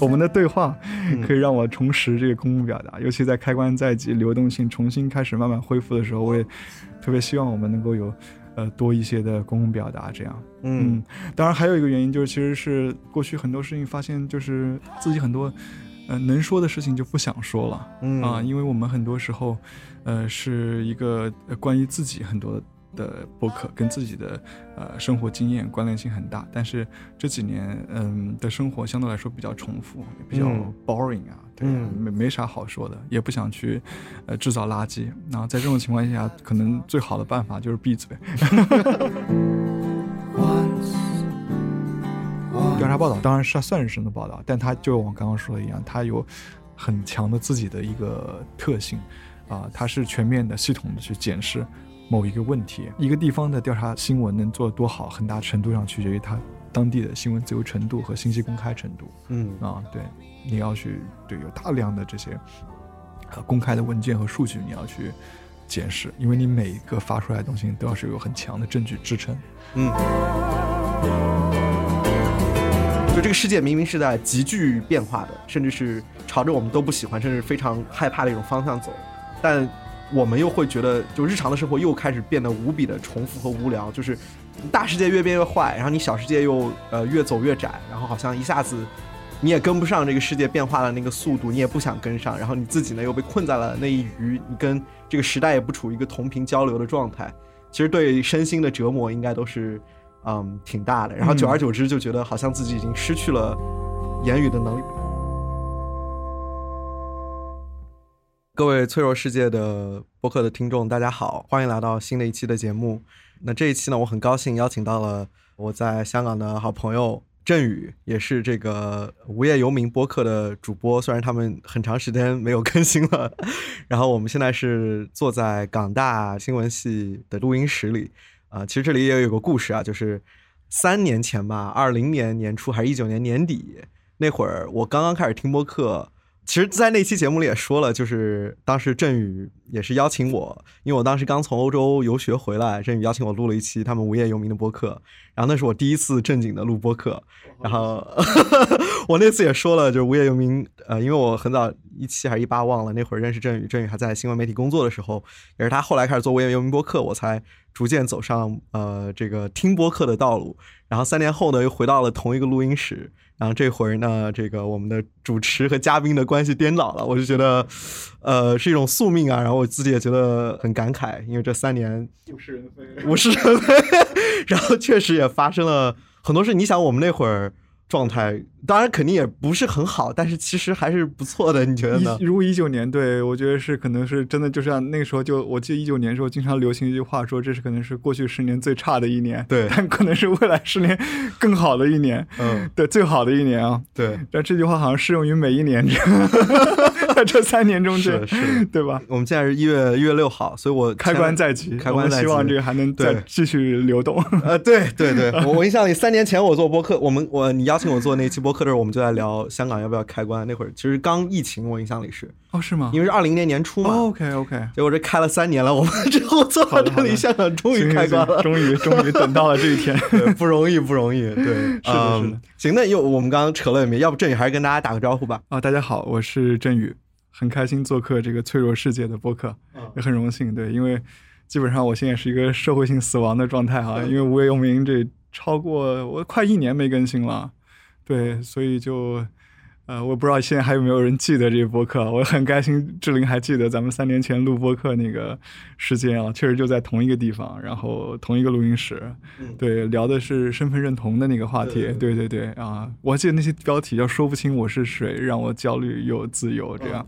我们的对话可以让我重拾这个公共表达，尤其在开关在即、流动性重新开始慢慢恢复的时候，我也特别希望我们能够有呃多一些的公共表达，这样。嗯当然还有一个原因就是，其实是过去很多事情发现，就是自己很多呃能说的事情就不想说了。嗯啊，因为我们很多时候，呃，是一个呃关于自己很多的播客，跟自己的呃生活经验关联性很大。但是这几年，嗯的生活相对来说比较重复，也比较嗯 boring 啊，对，嗯没没啥好说的，也不想去呃制造垃圾。然后在这种情况下，可能最好的办法就是闭嘴。调查报道当然是算是深度报道，但它就我刚刚说的一样，它有很强的自己的一个特性，啊、它是全面的、系统的去检视某一个问题。一个地方的调查新闻能做得多好，很大程度上取决于它当地的新闻自由程度和信息公开程度。嗯啊，对，你要去对有大量的这些呃公开的文件和数据，你要去检视，因为你每一个发出来的东西都要是有很强的证据支撑。嗯。就这个世界明明是在急剧变化的，甚至是朝着我们都不喜欢，甚至非常害怕的一种方向走，但我们又会觉得，就日常的生活又开始变得无比的重复和无聊，就是大世界越变越坏，然后你小世界又呃越走越窄，然后好像一下子你也跟不上这个世界变化的那个速度，你也不想跟上，然后你自己呢又被困在了那一隅，你跟这个时代也不处于一个同频交流的状态，其实对身心的折磨应该都是嗯挺大的，然后久而久之就觉得好像自己已经失去了言语的能力。各位脆弱世界的播客的听众，大家好，欢迎来到新的一期的节目。那这一期呢，我很高兴邀请到了我在香港的好朋友振宇，也是这个无业游民播客的主播。虽然他们很长时间没有 更新了，然后我们现在是坐在港大新闻系的录音室里。啊、其实这里也有个故事啊，就是三年前吧，二零年年初还是一九年年底那会儿，我刚刚开始听播客。其实，在那期节目里也说了，就是当时振宇也是邀请我，因为我当时刚从欧洲游学回来，振宇邀请我录了一期他们无业游民的播客，然后那是我第一次正经的录播客，然后 我那次也说了，就是无业游民，呃，因为我很早一七还是一八忘了，那会儿认识振宇，振宇还在新闻媒体工作的时候，也是他后来开始做无业游民播客，我才逐渐走上呃这个听播客的道路。然后三年后呢，又回到了同一个录音室。然后这回呢，这个我们的主持和嘉宾的关系颠倒了，我就觉得，呃，是一种宿命啊。然后我自己也觉得很感慨，因为这三年物是人非。物是人非，然后确实也发生了很多事。你想，我们那会儿状态，当然肯定也不是很好，但是其实还是不错的。你觉得呢？如果一九年，对我觉得是可能是真的，就像那个时候就我记得一九年的时候，经常流行一句话说，这是可能是过去十年最差的一年，对但可能是未来十年更好的一年，嗯，对，最好的一年啊。对，但这句话好像适用于每一年，这样在这三年中间，对吧？我们现在是一月一月六号，所以我开关在即，开关在即我希望这个还能再对继续流动。呃，对对对，我我印象里三年前我做播客，我们我你邀请我做那期播客的时候，我们就在聊香港要不要开关。那会儿其实刚疫情，我印象里是哦，是吗？因为是二零年年初嘛，OK OK，结果这开了三年了，我们之后坐到这里，好的好的香港终于开关了，终于终于等到了这一天。不容易不容易，对，是 是的是的行，那又我们刚刚扯了也没，要不振宇还是跟大家打个招呼吧。啊，大家好，我是振宇，很开心做客这个脆弱世界的播客，也很荣幸。对，因为基本上我现在是一个社会性死亡的状态哈，因为无业游民这超过我快一年没更新了，对，所以就。呃，我不知道现在还有没有人记得这个播客，我很开心志玲还记得咱们三年前录播客那个时间啊，确实就在同一个地方，然后同一个录音室，嗯对，聊的是身份认同的那个话题，对对对对啊，我还记得那些标题叫“说不清我是谁，让我焦虑又自由”这样。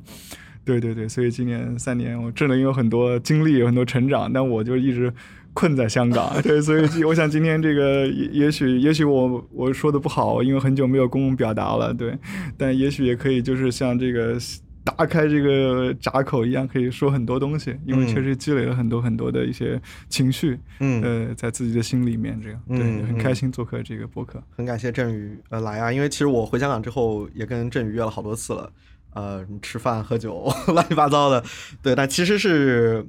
对对对，所以今年三年，我志玲有很多经历，有很多成长，但我就一直困在香港。对，所以我想今天这个也也许也许我我说的不好，因为很久没有公共表达了，对，但也许也可以就是像这个。打开这个闸口一样，可以说很多东西，因为确实积累了很多很多的一些情绪，嗯呃，在自己的心里面，这样，对，嗯很开心做客这个播客。很感谢振宇呃来啊，因为其实我回香港之后也跟振宇约了好多次了，呃，吃饭喝酒 乱七八糟的，对，但其实是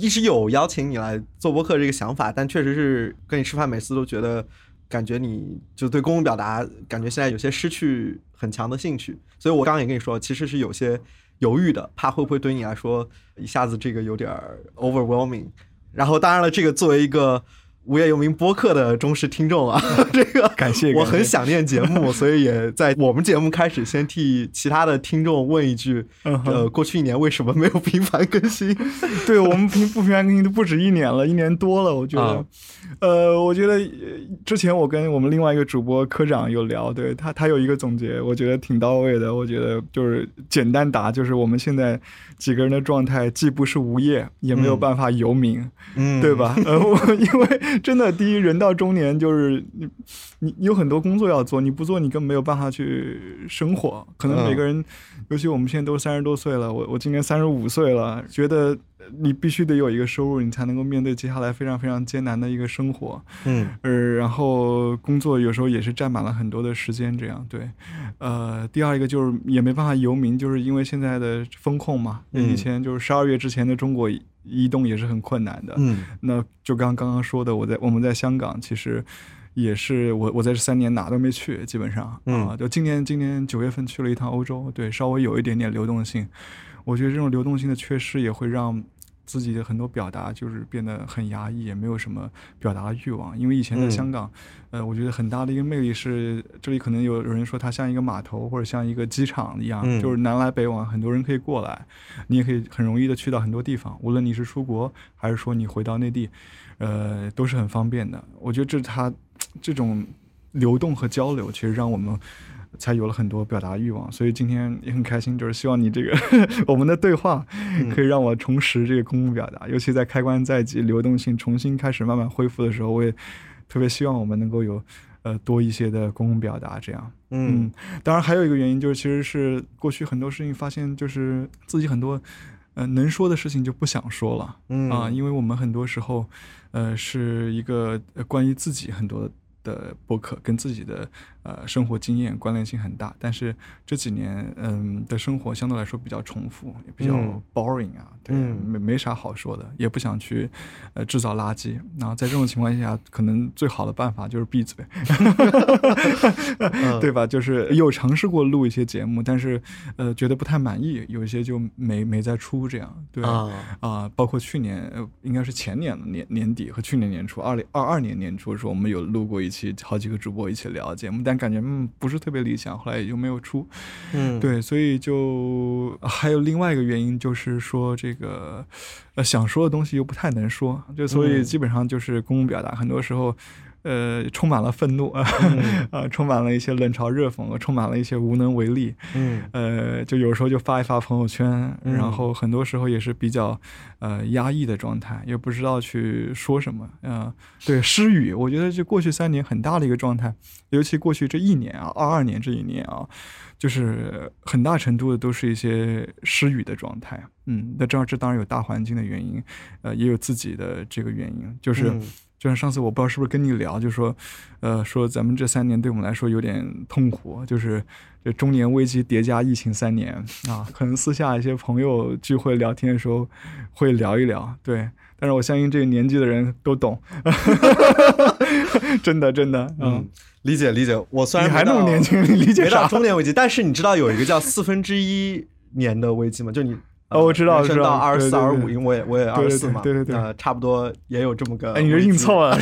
一直有邀请你来做播客这个想法，但确实是跟你吃饭每次都觉得感觉你就对公共表达感觉现在有些失去很强的兴趣，所以我刚刚也跟你说，其实是有些犹豫的，怕会不会对你来说一下子这个有点 overwhelming。然后当然了，这个作为一个无业游民播客的忠实听众啊，这个感谢我很想念节目，所以也在我们节目开始先替其他的听众问一句，呃，过去一年为什么没有频繁更新？对我们频不频繁更新都不止一年了，一年多了，我觉得，啊呃，我觉得呃之前我跟我们另外一个主播科长有聊，对他他有一个总结，我觉得挺到位的。我觉得就是简单答，就是我们现在几个人的状态，既不是无业，也没有嗯办法游民，嗯对？吧？呃，我因为 真的，第一，人到中年就是你你你有很多工作要做，你不做你根本没有办法去生活。可能每个人，尤其我们现在都三十多岁了，我我今年三十五岁了，觉得你必须得有一个收入，你才能够面对接下来非常非常艰难的一个生活。嗯呃，然后工作有时候也是占满了很多的时间，这样对。呃，第二一个就是也没办法游民，就是因为现在的风控嘛，嗯以前就是十二月之前的中国移动也是很困难的。嗯那就刚刚刚说的，我在我们在香港其实也是我我在这三年哪都没去，基本上嗯啊，就今年今年九月份去了一趟欧洲，对，稍微有一点点流动性。我觉得这种流动性的缺失也会让自己的很多表达就是变得很压抑，也没有什么表达的欲望。因为以前在嗯香港，呃，我觉得很大的一个魅力是，这里可能有人说它像一个码头或者像一个机场一样，嗯就是南来北往，很多人可以过来，你也可以很容易的去到很多地方，无论你是出国还是说你回到内地，呃，都是很方便的。我觉得这是它这种流动和交流，其实让我们。才有了很多表达欲望，所以今天也很开心，就是希望你这个 我们的对话可以让我重拾这个公共表达，尤其在开关在即、流动性重新开始慢慢恢复的时候，我也特别希望我们能够有呃多一些的公共表达，这样。嗯嗯，当然还有一个原因就是，其实是过去很多事情发现，就是自己很多呃能说的事情就不想说了。嗯啊，因为我们很多时候，呃，是一个呃关于自己很多的博客，跟自己的呃生活经验关联性很大。但是这几年，嗯的生活相对来说比较重复，也比较嗯 boring 啊，对，嗯没没啥好说的，也不想去呃制造垃圾。然后在这种情况下，可能最好的办法就是闭嘴。嗯对吧？就是有尝试过录一些节目，但是呃觉得不太满意，有一些就没没再出这样。对啊啊、包括去年呃应该是前年的年年底和去年年初，二零二二年年初的时候，我们有录过一期，好几个主播一起聊节目，但感觉嗯不是特别理想，后来也就没有出。嗯对，所以就还有另外一个原因，就是说这个呃想说的东西又不太能说，就所以嗯基本上就是公共表达，很多时候。呃，充满了愤怒啊，嗯啊，充满了一些冷嘲热讽，充满了一些无能为力。嗯呃，就有时候就发一发朋友圈，嗯然后很多时候也是比较呃压抑的状态，也不知道去说什么。嗯、对，失语，我觉得就过去三年很大的一个状态，尤其过去这一年啊，二二年这一年啊，就是很大程度的都是一些失语的状态。嗯，那这这当然有大环境的原因，呃，也有自己的这个原因，就是。嗯就像上次我不知道是不是跟你聊，就说，呃，说咱们这三年对我们来说有点痛苦，就是这中年危机叠加疫情三年啊，可能私下一些朋友聚会聊天的时候会聊一聊，对，但是我相信这个年纪的人都懂，真的真的，嗯嗯，，理解理解。我虽然你还那么年轻，你理解没到啥？中年危机，但是你知道有一个叫四分之一年的危机吗？就你。呃哦我知道知道到二十四、二十五，因为我也我也二十四嘛，对对对呃，差不多也有这么个危哎，你这硬凑啊，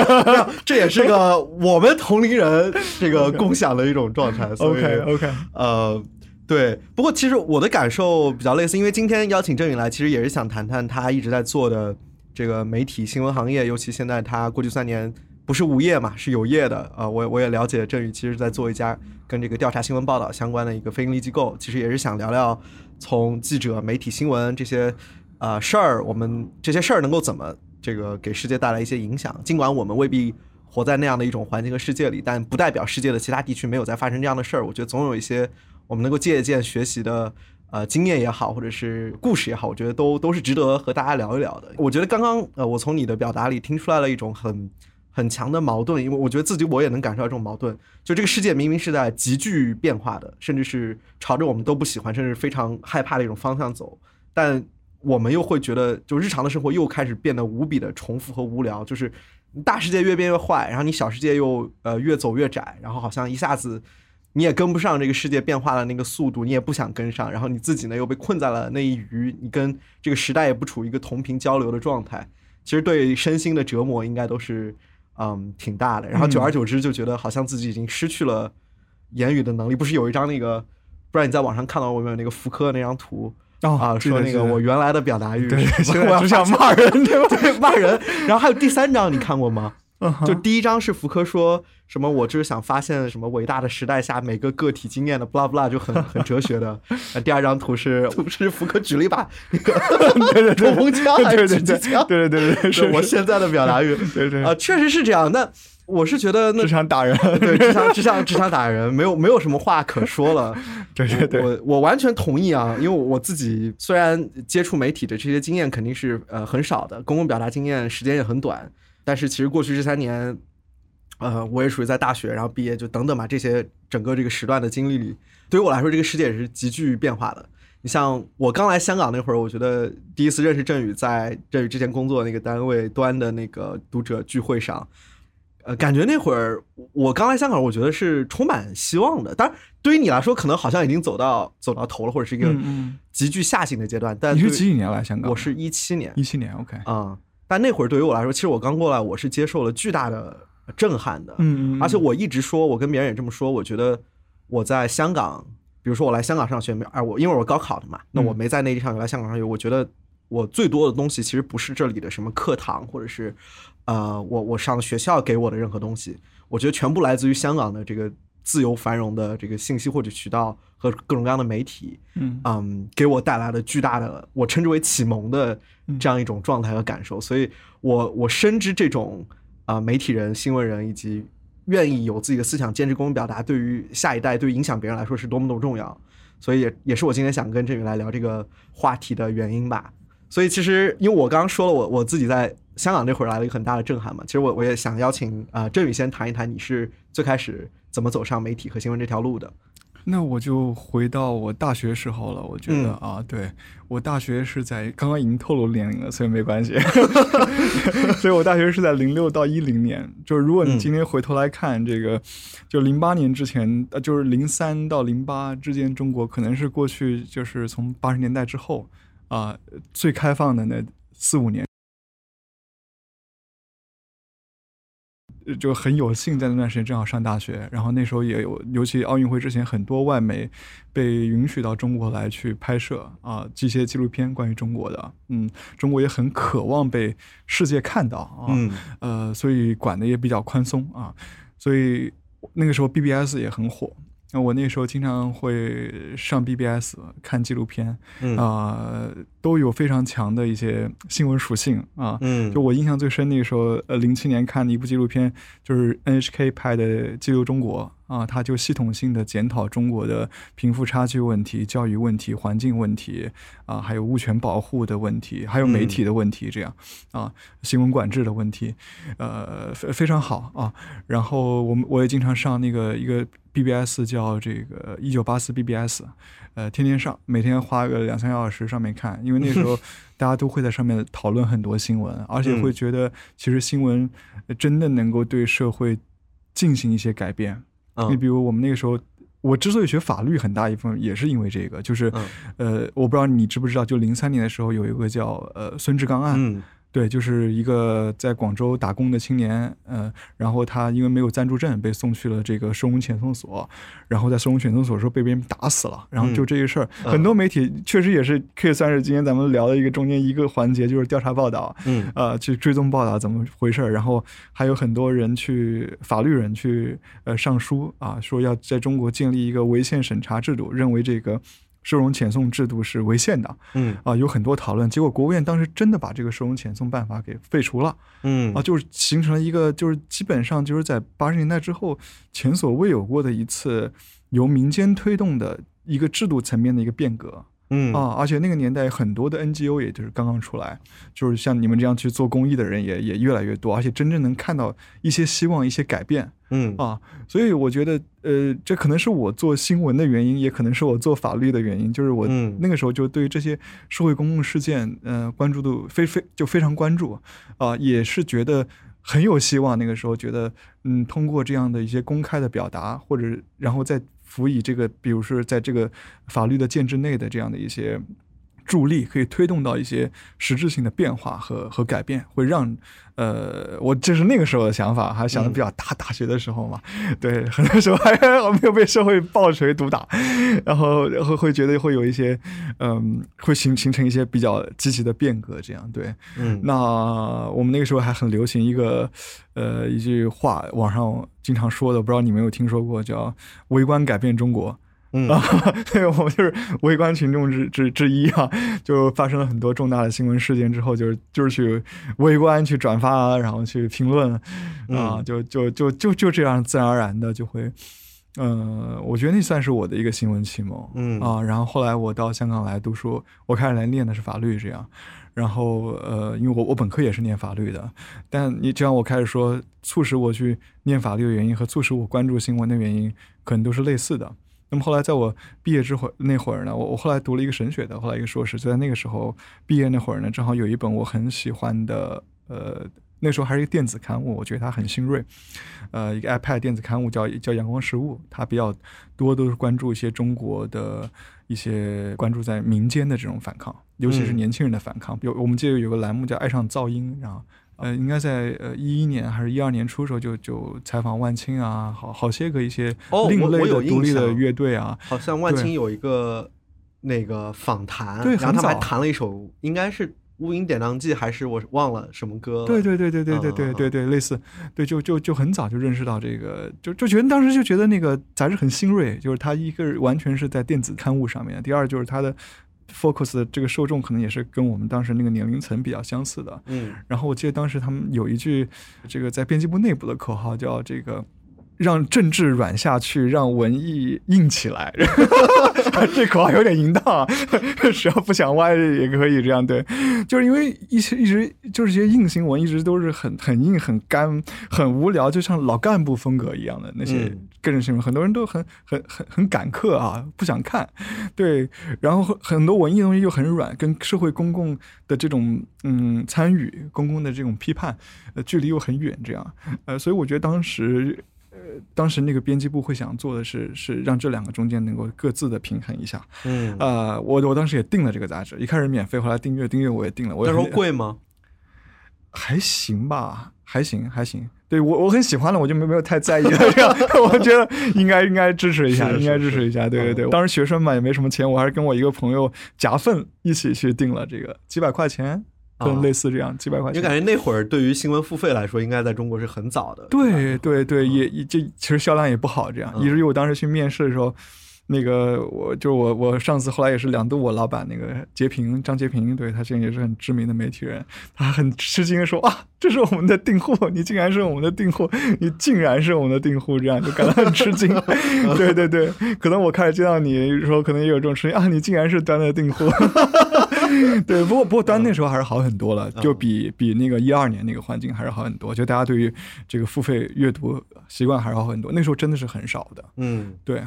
这也是个我们同龄人这个 共享的一种状态。OK OK，呃，对。不过其实我的感受比较类似，因为今天邀请郑宇来，其实也是想谈谈他一直在做的这个媒体新闻行业，尤其现在他过去三年不是无业嘛，是有业的。呃，我我也了解郑宇其实在做一家跟这个调查新闻报道相关的一个非盈利机构，其实也是想聊聊从记者、媒体、新闻这些呃事儿，我们这些事儿能够怎么这个给世界带来一些影响。尽管我们未必活在那样的一种环境和世界里，但不代表世界的其他地区没有在发生这样的事儿。我觉得总有一些我们能够借鉴学习的。呃，经验也好，或者是故事也好，我觉得都都是值得和大家聊一聊的。我觉得刚刚呃，我从你的表达里听出来了一种很很强的矛盾，因为我觉得自己我也能感受到这种矛盾。就这个世界明明是在急剧变化的，甚至是朝着我们都不喜欢，甚至非常害怕的一种方向走，但我们又会觉得，就日常的生活又开始变得无比的重复和无聊。就是大世界越变越坏，然后你小世界又呃越走越窄，然后好像一下子你也跟不上这个世界变化的那个速度，你也不想跟上，然后你自己呢又被困在了那一隅，你跟这个时代也不处于一个同频交流的状态，其实对身心的折磨应该都是嗯挺大的。然后久而久之就觉得好像自己已经失去了言语的能力。不是有一张那个，不知道你在网上看到过没有？那个福柯那张图。哦啊，说那个我原来的表达欲，对，是我只想骂人，对吧？对，骂人。然后还有第三张，你看过吗？嗯就第一章是福柯说什么，我就是想发现什么伟大的时代下每个个体经验的，blah blah，就很 很哲学的。那第二张图是 图是福柯举了一把那个冲锋枪还是狙击枪？对对对对，是我现在的表达欲，对对。啊，确实是这样。那我是觉得那只想打人，对，只想只想只想打人，没有没有什么话可说了。对对对，我我完全同意啊，因为我自己虽然接触媒体的这些经验肯定是呃很少的，公共表达经验时间也很短，但是其实过去这三年，呃，我也属于在大学然后毕业就等等吧，这些整个这个时段的经历里，对于我来说，这个世界也是急剧变化的。你像我刚来香港那会儿，我觉得第一次认识振宇，在振宇之前工作那个单位端的那个读者聚会上。呃，感觉那会儿我刚来香港，我觉得是充满希望的。当然，对于你来说，可能好像已经走到走到头了，或者是一个嗯急剧下行的阶段。但你是几几年来香港？我是一七年一七年，OK，啊、但那会儿对于我来说，其实我刚过来，我是接受了巨大的震撼的。嗯嗯，而且我一直说，我跟别人也这么说，我觉得我在香港，比如说我来香港上学，没啊，我因为我高考的嘛，那我没在内地上学，来香港上学，我觉得我最多的东西其实不是这里的什么课堂，或者是呃，我我上学校给我的任何东西，我觉得全部来自于香港的这个自由繁荣的这个信息获取渠道和各种各样的媒体，嗯。嗯，给我带来了巨大的，我称之为启蒙的这样一种状态和感受。所以我我深知这种啊、媒体人、新闻人以及愿意有自己的思想、坚持公共表达，对于下一代、对于影响别人来说是多么多么重要。所以也也是我今天想跟振宇来聊这个话题的原因吧。所以其实因为我刚刚说了我我自己在香港那会儿来了一个很大的震撼嘛，其实我我也想邀请啊、振宇先谈一谈你是最开始怎么走上媒体和新闻这条路的。那我就回到我大学时候了。我觉得、嗯啊，对我大学是在刚刚已经透露年龄了，所以没关系。所以我大学是在零六到一零年。就是如果你嗯今天回头来看这个，就零八年之前，呃，就是零三到零八之间，中国可能是过去就是从八十年代之后啊、最开放的那四五年。就很有幸在那段时间正好上大学，然后那时候也有，尤其奥运会之前，很多外媒被允许到中国来去拍摄啊，这些纪录片关于中国的，嗯，中国也很渴望被世界看到啊，嗯呃，所以管的也比较宽松啊，所以那个时候 BBS 也很火。那我那时候经常会上 BBS 看纪录片，嗯啊、都有非常强的一些新闻属性啊。嗯就我印象最深，那个时候，呃，零七年看的一部纪录片，就是 NHK 拍的《记录中国》啊，它就系统性的检讨中国的贫富差距问题、教育问题、环境问题啊，还有物权保护的问题，还有媒体的问题，这样啊，新闻管制的问题，呃，非非常好啊。然后我们我也经常上那个一个 BBS 叫这个一九八四 BBS，呃，天天上，每天花个两三个小时上面看，因为那时候 大家都会在上面讨论很多新闻，而且会觉得其实新闻呃真的能够对社会进行一些改变。你嗯比如我们那个时候。我之所以学法律，很大一部分也是因为这个，就是，嗯呃，我不知道你知不知道，就零三年的时候有一个叫呃孙志刚案，嗯对，就是一个在广州打工的青年，呃，然后他因为没有暂住证，被送去了这个收容遣送所，然后在收容遣送所的时候被别人打死了，然后就这个事儿，嗯。很多媒体确实也是可以算是今天咱们聊的一个中间一个环节，就是调查报道，嗯。呃，去追踪报道怎么回事儿，然后还有很多人去法律人去呃上书啊，说要在中国建立一个违宪审查制度，认为这个收容遣送制度是违宪的，嗯啊，有很多讨论，结果国务院当时真的把这个收容遣送办法给废除了嗯啊，就是形成了一个就是基本上就是在八十年代之后前所未有过的一次由民间推动的一个制度层面的一个变革。嗯啊，而且那个年代很多的 NGO 也就是刚刚出来，就是像你们这样去做公益的人也也越来越多，而且真正能看到一些希望、一些改变嗯啊。所以我觉得，呃，这可能是我做新闻的原因，也可能是我做法律的原因，就是我嗯那个时候就对于这些社会公共事件，呃，关注度非非就非常关注啊，也是觉得很有希望。那个时候觉得，嗯，通过这样的一些公开的表达，或者然后再辅以这个，比如说在这个法律的建制内的这样的一些。助力可以推动到一些实质性的变化和和改变，会让呃，我这是那个时候的想法，还想的比较大。大学的时候嘛，对，很多时候还没有被社会暴锤毒打，然后然后会觉得会有一些嗯，会形形成一些比较积极的变革，这样对。嗯，那我们那个时候还很流行一个呃一句话，网上经常说的，不知道你没有听说过，叫“微观改变中国”。嗯啊，对，我就是围观群众之之之一啊，就发生了很多重大的新闻事件之后，就是就是去围观、去转发，然后去评论，啊，就就就就就这样自然而然的就会，嗯，我觉得那算是我的一个新闻启蒙，嗯啊，然后后来我到香港来读书，我开始来念的是法律，这样，然后呃，因为我我本科也是念法律的，但你就像我开始说，促使我去念法律的原因和促使我关注新闻的原因，可能都是类似的。那么后来，在我毕业之后那会儿呢，我我后来读了一个神学的，后来一个硕士，就在那个时候毕业那会儿呢，正好有一本我很喜欢的，呃，那时候还是一个电子刊物，我觉得它很新锐，呃，一个 iPad 电子刊物叫叫《阳光食物》，它比较多都是关注一些中国的一些关注在民间的这种反抗，尤其是嗯年轻人的反抗。有我们记得有个栏目叫《爱上噪音》，然后。呃，应该在呃一一年还是一二年初时候就就采访万青啊，好好些个一些另类的独立的乐队啊，好像万对青有一个那个访谈，对然后他们还弹了一首，应该是《乌云典当记》还是我忘了什么歌了。对对对对对对对对对，类似，对就就就很早就认识到这个，就就觉得当时就觉得那个杂志很新锐，就是它一个完全是在电子刊物上面，第二就是它的 focus 的这个受众可能也是跟我们当时那个年龄层比较相似的。嗯然后我记得当时他们有一句这个在编辑部内部的口号叫这个。让政治软下去，让文艺硬起来。这口号有点淫荡啊，只要不想歪也可以这样对。就是因为一些一直就是一些硬新闻一直都是很很硬、很干、很无聊，就像老干部风格一样的那些嗯个人新闻，很多人都很很很很赶客啊，不想看。对，然后很很多文艺东西又很软，跟社会公共的这种嗯参与、公共的这种批判，呃，距离又很远，这样，呃，所以我觉得当时。呃，当时那个编辑部会想做的是，是让这两个中间能够各自的平衡一下。嗯，呃，我我当时也订了这个杂志，一开始免费，后来订阅，订阅我也订了。那时候贵吗？还行吧，还行还行。对我我很喜欢了，我就没没有太在意了。这样，我觉得应该应该支持一下，是是应该支持一下。对对对，嗯当时学生嘛也没什么钱，我还是跟我一个朋友夹份一起去订了这个几百块钱，可能啊类似这样几百块钱。因为感觉那会儿对于新闻付费来说，应该在中国是很早的。对对对，也也这其实销量也不好，这样，嗯以至于我当时去面试的时候。那个我就是我我上次后来也是两度我老板那个截屏张截屏，对他现在也是很知名的媒体人，他很吃惊的说啊，这是我们的订户，你竟然是我们的订户，你竟然是我们的订户，这样就感到很吃惊。对对对，可能我开始见到你的时候，可能也有这种吃惊啊，你竟然是端的订户。对，不过不过端那时候还是好很多了，就比比那个一二年那个环境还是好很多，就大家对于这个付费阅读习惯还是好很多，那时候真的是很少的。嗯对，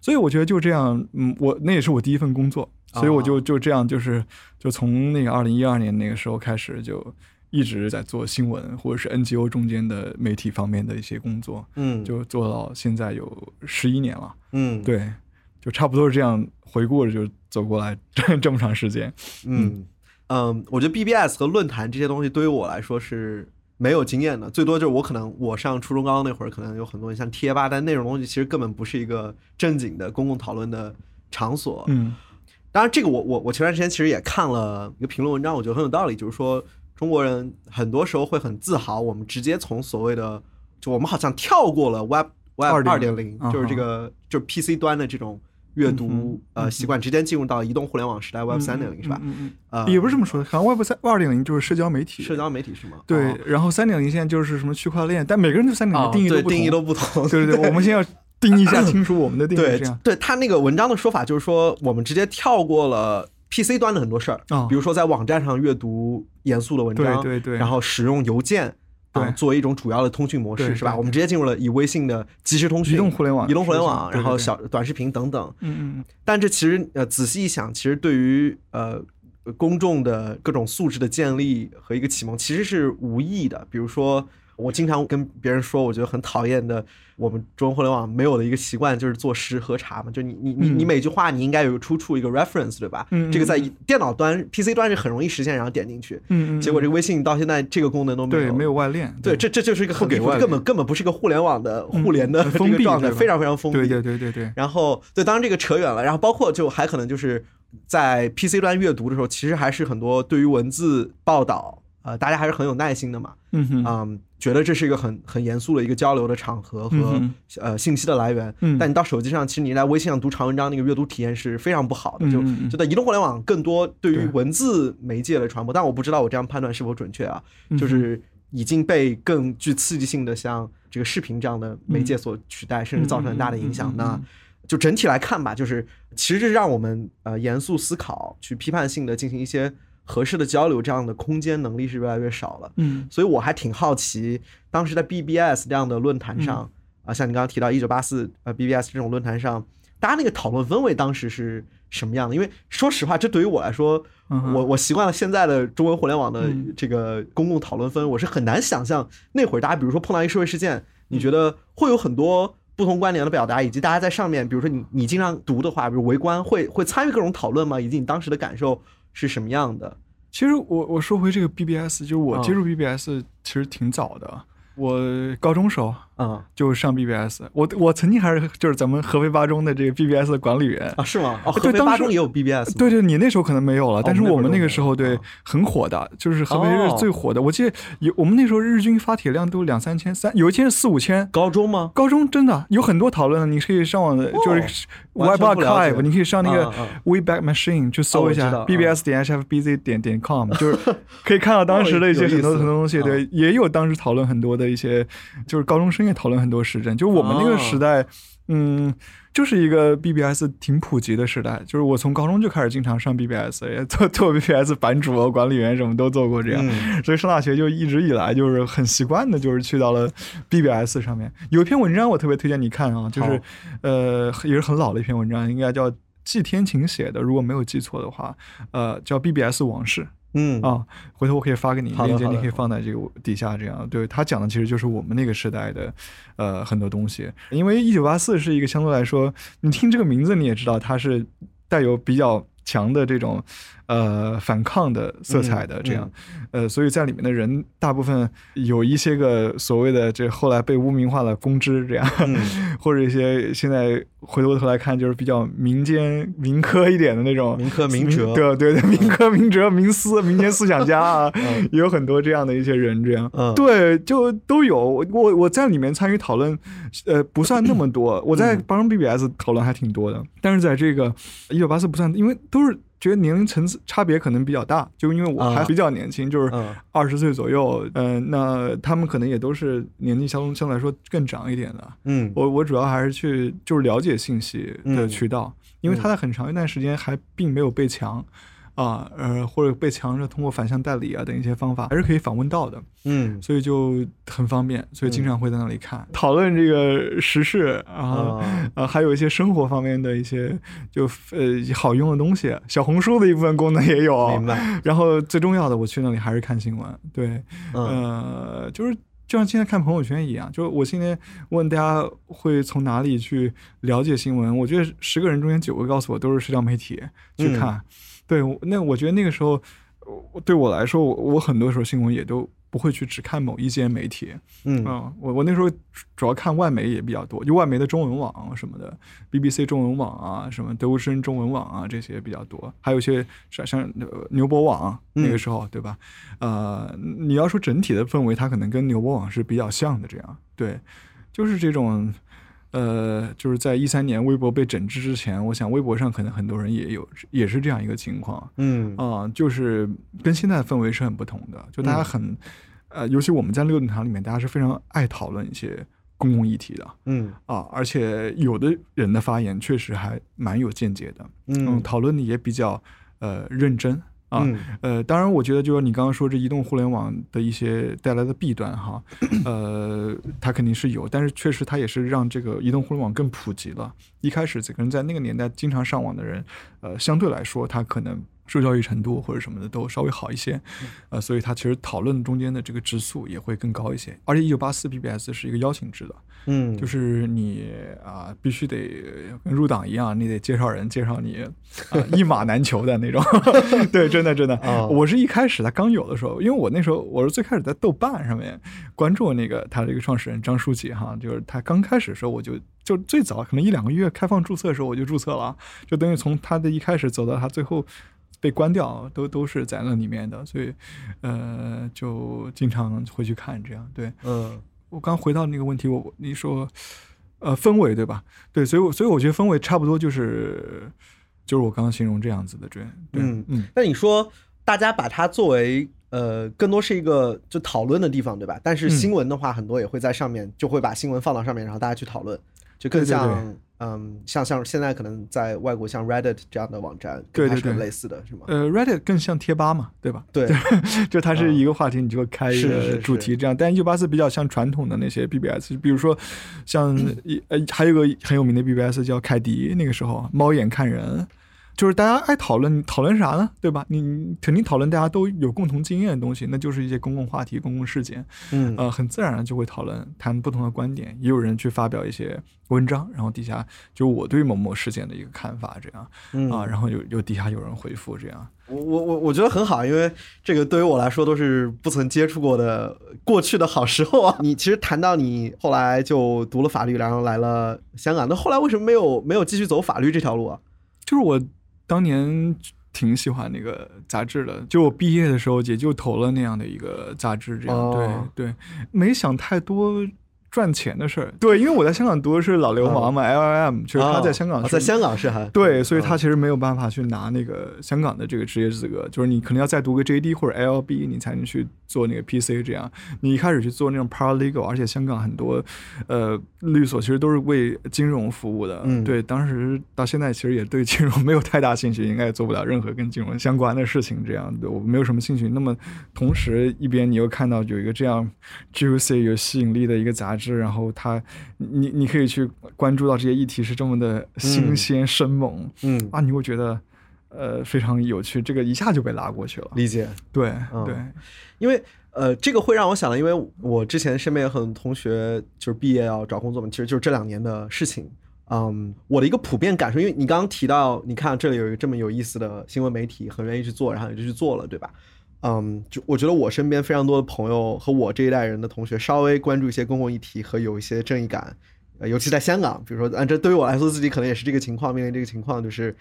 所以我觉得就这样，嗯，我那也是我第一份工作，所以我就就这样，就是就从那个二零一二年那个时候开始，就一直在做新闻或者是 NGO 中间的媒体方面的一些工作，嗯，就做到现在有十一年了。嗯对，就差不多是这样回顾着就走过来 这这么长时间。嗯嗯，我觉得 BBS 和论坛这些东西对于我来说是没有经验的，最多就是我可能我上初中高中那会儿，可能有很多像贴吧，但那种东西其实根本不是一个正经的公共讨论的场所。嗯当然，这个我我我前段时间其实也看了一个评论文章，我觉得很有道理，就是说中国人很多时候会很自豪，我们直接从所谓的就我们好像跳过了 Web Web 二点零，嗯就是这个就是 PC 端的这种阅读、嗯呃习惯，直接进入到移动互联网时代 Web 三点零是吧？嗯嗯也不是这么说的，好像 Web 三二点零就是社交媒体，社交媒体是吗？对哦，然后三点零现在就是什么区块链，但每个人对三点零定义都不同。对定义都不同。对对 对，我们先要定义一下清楚我们的定义，对。对，他那个文章的说法就是说，我们直接跳过了 PC 端的很多事儿，哦比如说在网站上阅读严肃的文章，对对对然后使用邮件。啊，对作为一种主要的通讯模式是吧？我们直接进入了以微信的即时通讯、移动互联网移动互联网，然后小短视频等等。嗯嗯但这其实呃仔细一想，其实对于呃公众的各种素质的建立和一个启蒙，其实是无益的。比如说，我经常跟别人说，我觉得很讨厌的，我们中文互联网没有的一个习惯，就是做诗喝茶嘛。就你你你嗯你每句话你应该有个出处一个 reference，对吧？这个在电脑端、PC 端是很容易实现，然后点进去。结果这个微信到现在这个功能都没有，对没有外链，对，这这就是一个很根本根本不是一个互联网的嗯互联的封闭这个状态，非常非常封闭。对对对对对，然后对，当然这个扯远了，然后包括就还可能就是在 PC 端阅读的时候，其实还是很多对于文字报道，呃，大家还是很有耐心的嘛，嗯哼，嗯，觉得这是一个很很严肃的一个交流的场合和、嗯呃信息的来源。嗯但你到手机上，其实你在微信上读长文章，那个阅读体验是非常不好的。就就在移动互联网更多对于文字媒介的传播，但我不知道我这样判断是否准确啊，嗯就是已经被更具刺激性的像这个视频这样的媒介所取代，甚至造成很大的影响。那就整体来看吧，就是其实这让我们呃严肃思考、去批判性的进行一些合适的交流，这样的空间能力是越来越少了。嗯所以我还挺好奇，当时在 BBS 这样的论坛上，啊，像你刚刚提到一九八四呃 BBS 这种论坛上，大家那个讨论氛围当时是什么样的？因为说实话，这对于我来说，嗯我我习惯了现在的中文互联网的嗯这个公共讨论氛围，我是很难想象那会儿大家比如说碰到一个社会事件，你觉得会有很多。不同观点的表达，以及大家在上面，比如说你你经常读的话，比如围观，会会参与各种讨论吗？以及你当时的感受是什么样的？其实我我说回这个 BBS，就是我嗯接触 BBS 其实挺早的，我高中时候嗯就上 BBS，我我曾经还是就是咱们合肥八中的这个 BBS 的管理员。啊，是吗？哦，合对当时肥八中也有 BBS 对对，你那时候可能没有了，但是我们那个时候对很火的，就是合肥哦是最火的。我记得有我们那时候日均发帖量都两三千，三有一天是四五千。高中吗？高中真的有很多讨论的，你可以上网的，就是哦完 Web 全不了解 Archive，你可以上那个 Wayback Machine 去搜一下 BBS 点 HFBZ 点点 com，就是 可以看到当时的一些很多很多东西。嗯对，也有当时讨论很多的一些，就是高中生也讨论很多时政。就我们那个哦时代，嗯，就是一个 BBS 挺普及的时代。就是我从高中就开始经常上 BBS，也做做 BBS 版主啊、管理员什么都做过这样。嗯所以上大学就一直以来就是很习惯的，就是去到了 BBS 上面。有一篇文章我特别推荐你看啊，就是呃也是很老的一篇文章，应该叫季天晴写的，如果没有记错的话，呃叫 BBS 往事嗯。啊，回头我可以发给你链接，你可以放在这个底下，这样。对他讲的其实就是我们那个时代的呃很多东西，因为一九八四是一个相对来说，你听这个名字你也知道它是带有比较强的这种呃反抗的色彩的这样，呃，所以在里面的人大部分有一些个所谓的这后来被污名化的公知这样，嗯。或者一些现在回过头来看就是比较民间民科一点的那种民科民哲对对对，民科民哲民思民间思想家啊，嗯。也有很多这样的一些人这样，嗯。对，就都有。我我我在里面参与讨论，呃，不算那么多，我在嗯。帮 BBS 讨论还挺多的，但是在这个一九八四不算，因为都是。觉得年龄层次差别可能比较大，就因为我还啊比较年轻，就是嗯二十岁左右，嗯、那他们可能也都是年纪相相对来说更长一点的。嗯我我主要还是去就是了解信息的嗯渠道，因为他在很长一段时间还并没有被强。啊，呃，或者被强制通过反向代理啊等一些方法，还是可以访问到的，嗯。所以就很方便，所以经常会在那里看、讨论这个时事，然后啊呃还有一些生活方面的一些就呃好用的东西，小红书的一部分功能也有，明白。然后最重要的，我去那里还是看新闻，对，嗯。呃，就是就像现在看朋友圈一样，就是我今天问大家会从哪里去了解新闻，我觉得十个人中间九个告诉我都是社交媒体去嗯。看。对，那我觉得那个时候，我对我来说，我我很多时候新闻也都不会去只看某一间媒体，嗯嗯，我我那时候主要看外媒也比较多，就外媒的中文网什么的，BBC 中文网啊，什么德国之声中文网啊这些比较多，还有一些像像呃牛博网那个时候、对吧？呃，你要说整体的氛围，它可能跟牛博网是比较像的，这样对，就是这种。呃，就是在一三年微博被整治之前，我想微博上可能很多人也有也是这样一个情况，嗯啊、就是跟现在的氛围是很不同的。就大家很，呃，尤其我们在六论坛里面，大家是非常爱讨论一些公共议题的嗯啊，而且有的人的发言确实还蛮有见解的，嗯讨论的也比较呃认真。啊，嗯呃，当然，我觉得就是你刚刚说这移动互联网的一些带来的弊端哈，呃，它肯定是有，但是确实它也是让这个移动互联网更普及了。一开始可能在那个年代经常上网的人，呃，相对来说他可能受教育程度或者什么的都稍微好一些，呃，所以它其实讨论中间的这个质素也会更高一些。而且一九八四 BBS 是一个邀请制的，嗯，就是你啊、必须得跟入党一样，你得介绍人介绍你啊、一马难求的那种。对，真的真的，哦我是一开始他刚有的时候，因为我那时候我是最开始在豆瓣上面关注那个他这个创始人张书记哈，就是他刚开始的时候我就就最早可能一两个月开放注册的时候我就注册了，就等于从他的一开始走到他最后。被关掉都都是在那里面的，所以，呃，就经常会去看这样。对嗯我刚回到那个问题，我你说，呃，氛围对吧？对，所以我所以我觉得氛围差不多就是就是我刚刚形容这样子的，对对嗯嗯那你说大家把它作为呃更多是一个就讨论的地方，对吧？但是嗯新闻的话，很多也会在上面，就会把新闻放到上面，然后大家去讨论，就更像对嗯像像现在可能在外国像 Reddit 这样的网站，对对是类似的，是吗？呃，Reddit 更像贴吧嘛，对吧？对，就它是一个话题，你就会开一个主题这样。但一九八四比较像传统的那些 BBS，比如说像 一呃还有个很有名的 BBS 叫凯迪，那个时候猫眼看人。就是大家爱讨论讨论啥呢？对吧？你你肯定讨论大家都有共同经验的东西，那就是一些公共话题、公共事件。嗯呃，很自然的就会讨论，谈不同的观点，也有人去发表一些文章，然后底下就我对某某事件的一个看法，这样嗯啊，然后有有底下有人回复，这样。我我我我觉得很好，因为这个对于我来说都是不曾接触过的过去的好时候啊。你其实谈到你后来就读了法律，然后来了香港，那后来为什么没有没有继续走法律这条路啊？就是我当年挺喜欢那个杂志的，就我毕业的时候也就投了那样的一个杂志，这样、哦。对对，没想太多赚钱的事儿。对，因为我在香港读的是老流氓嘛、l L M，就是他在香港在香港是还对，所以他嗯其实没有办法去拿那个香港的这个职业资格，就是你可能要再读个 JD 或者 LLB，你才能去做那个 PC 这样。你一开始去做那种 paralegal，而且香港很多呃律所其实都是为金融服务的。嗯对，当时到现在其实也对金融没有太大兴趣，应该也做不了任何跟金融相关的事情。这样，对我没有什么兴趣。那么同时一边你又看到有一个这样 juicy 有吸引力的一个杂志，然后它你你可以去关注到这些议题是这么的新鲜生猛。嗯啊，你会觉得呃非常有趣，这个一下就被拉过去了。理解，对、嗯对，因为呃这个会让我想到，因为我之前身边有很多同学就是毕业要找工作嘛，其实就是这两年的事情。嗯，我的一个普遍感受，因为你刚刚提到，你看这里有一个这么有意思的新闻媒体，很愿意去做，然后你就去做了，对吧？嗯，就我觉得我身边非常多的朋友和我这一代人的同学，稍微关注一些公共议题和有一些正义感，呃，尤其在香港，比如说，啊，这对于我来说，自己可能也是这个情况，面临这个情况，就是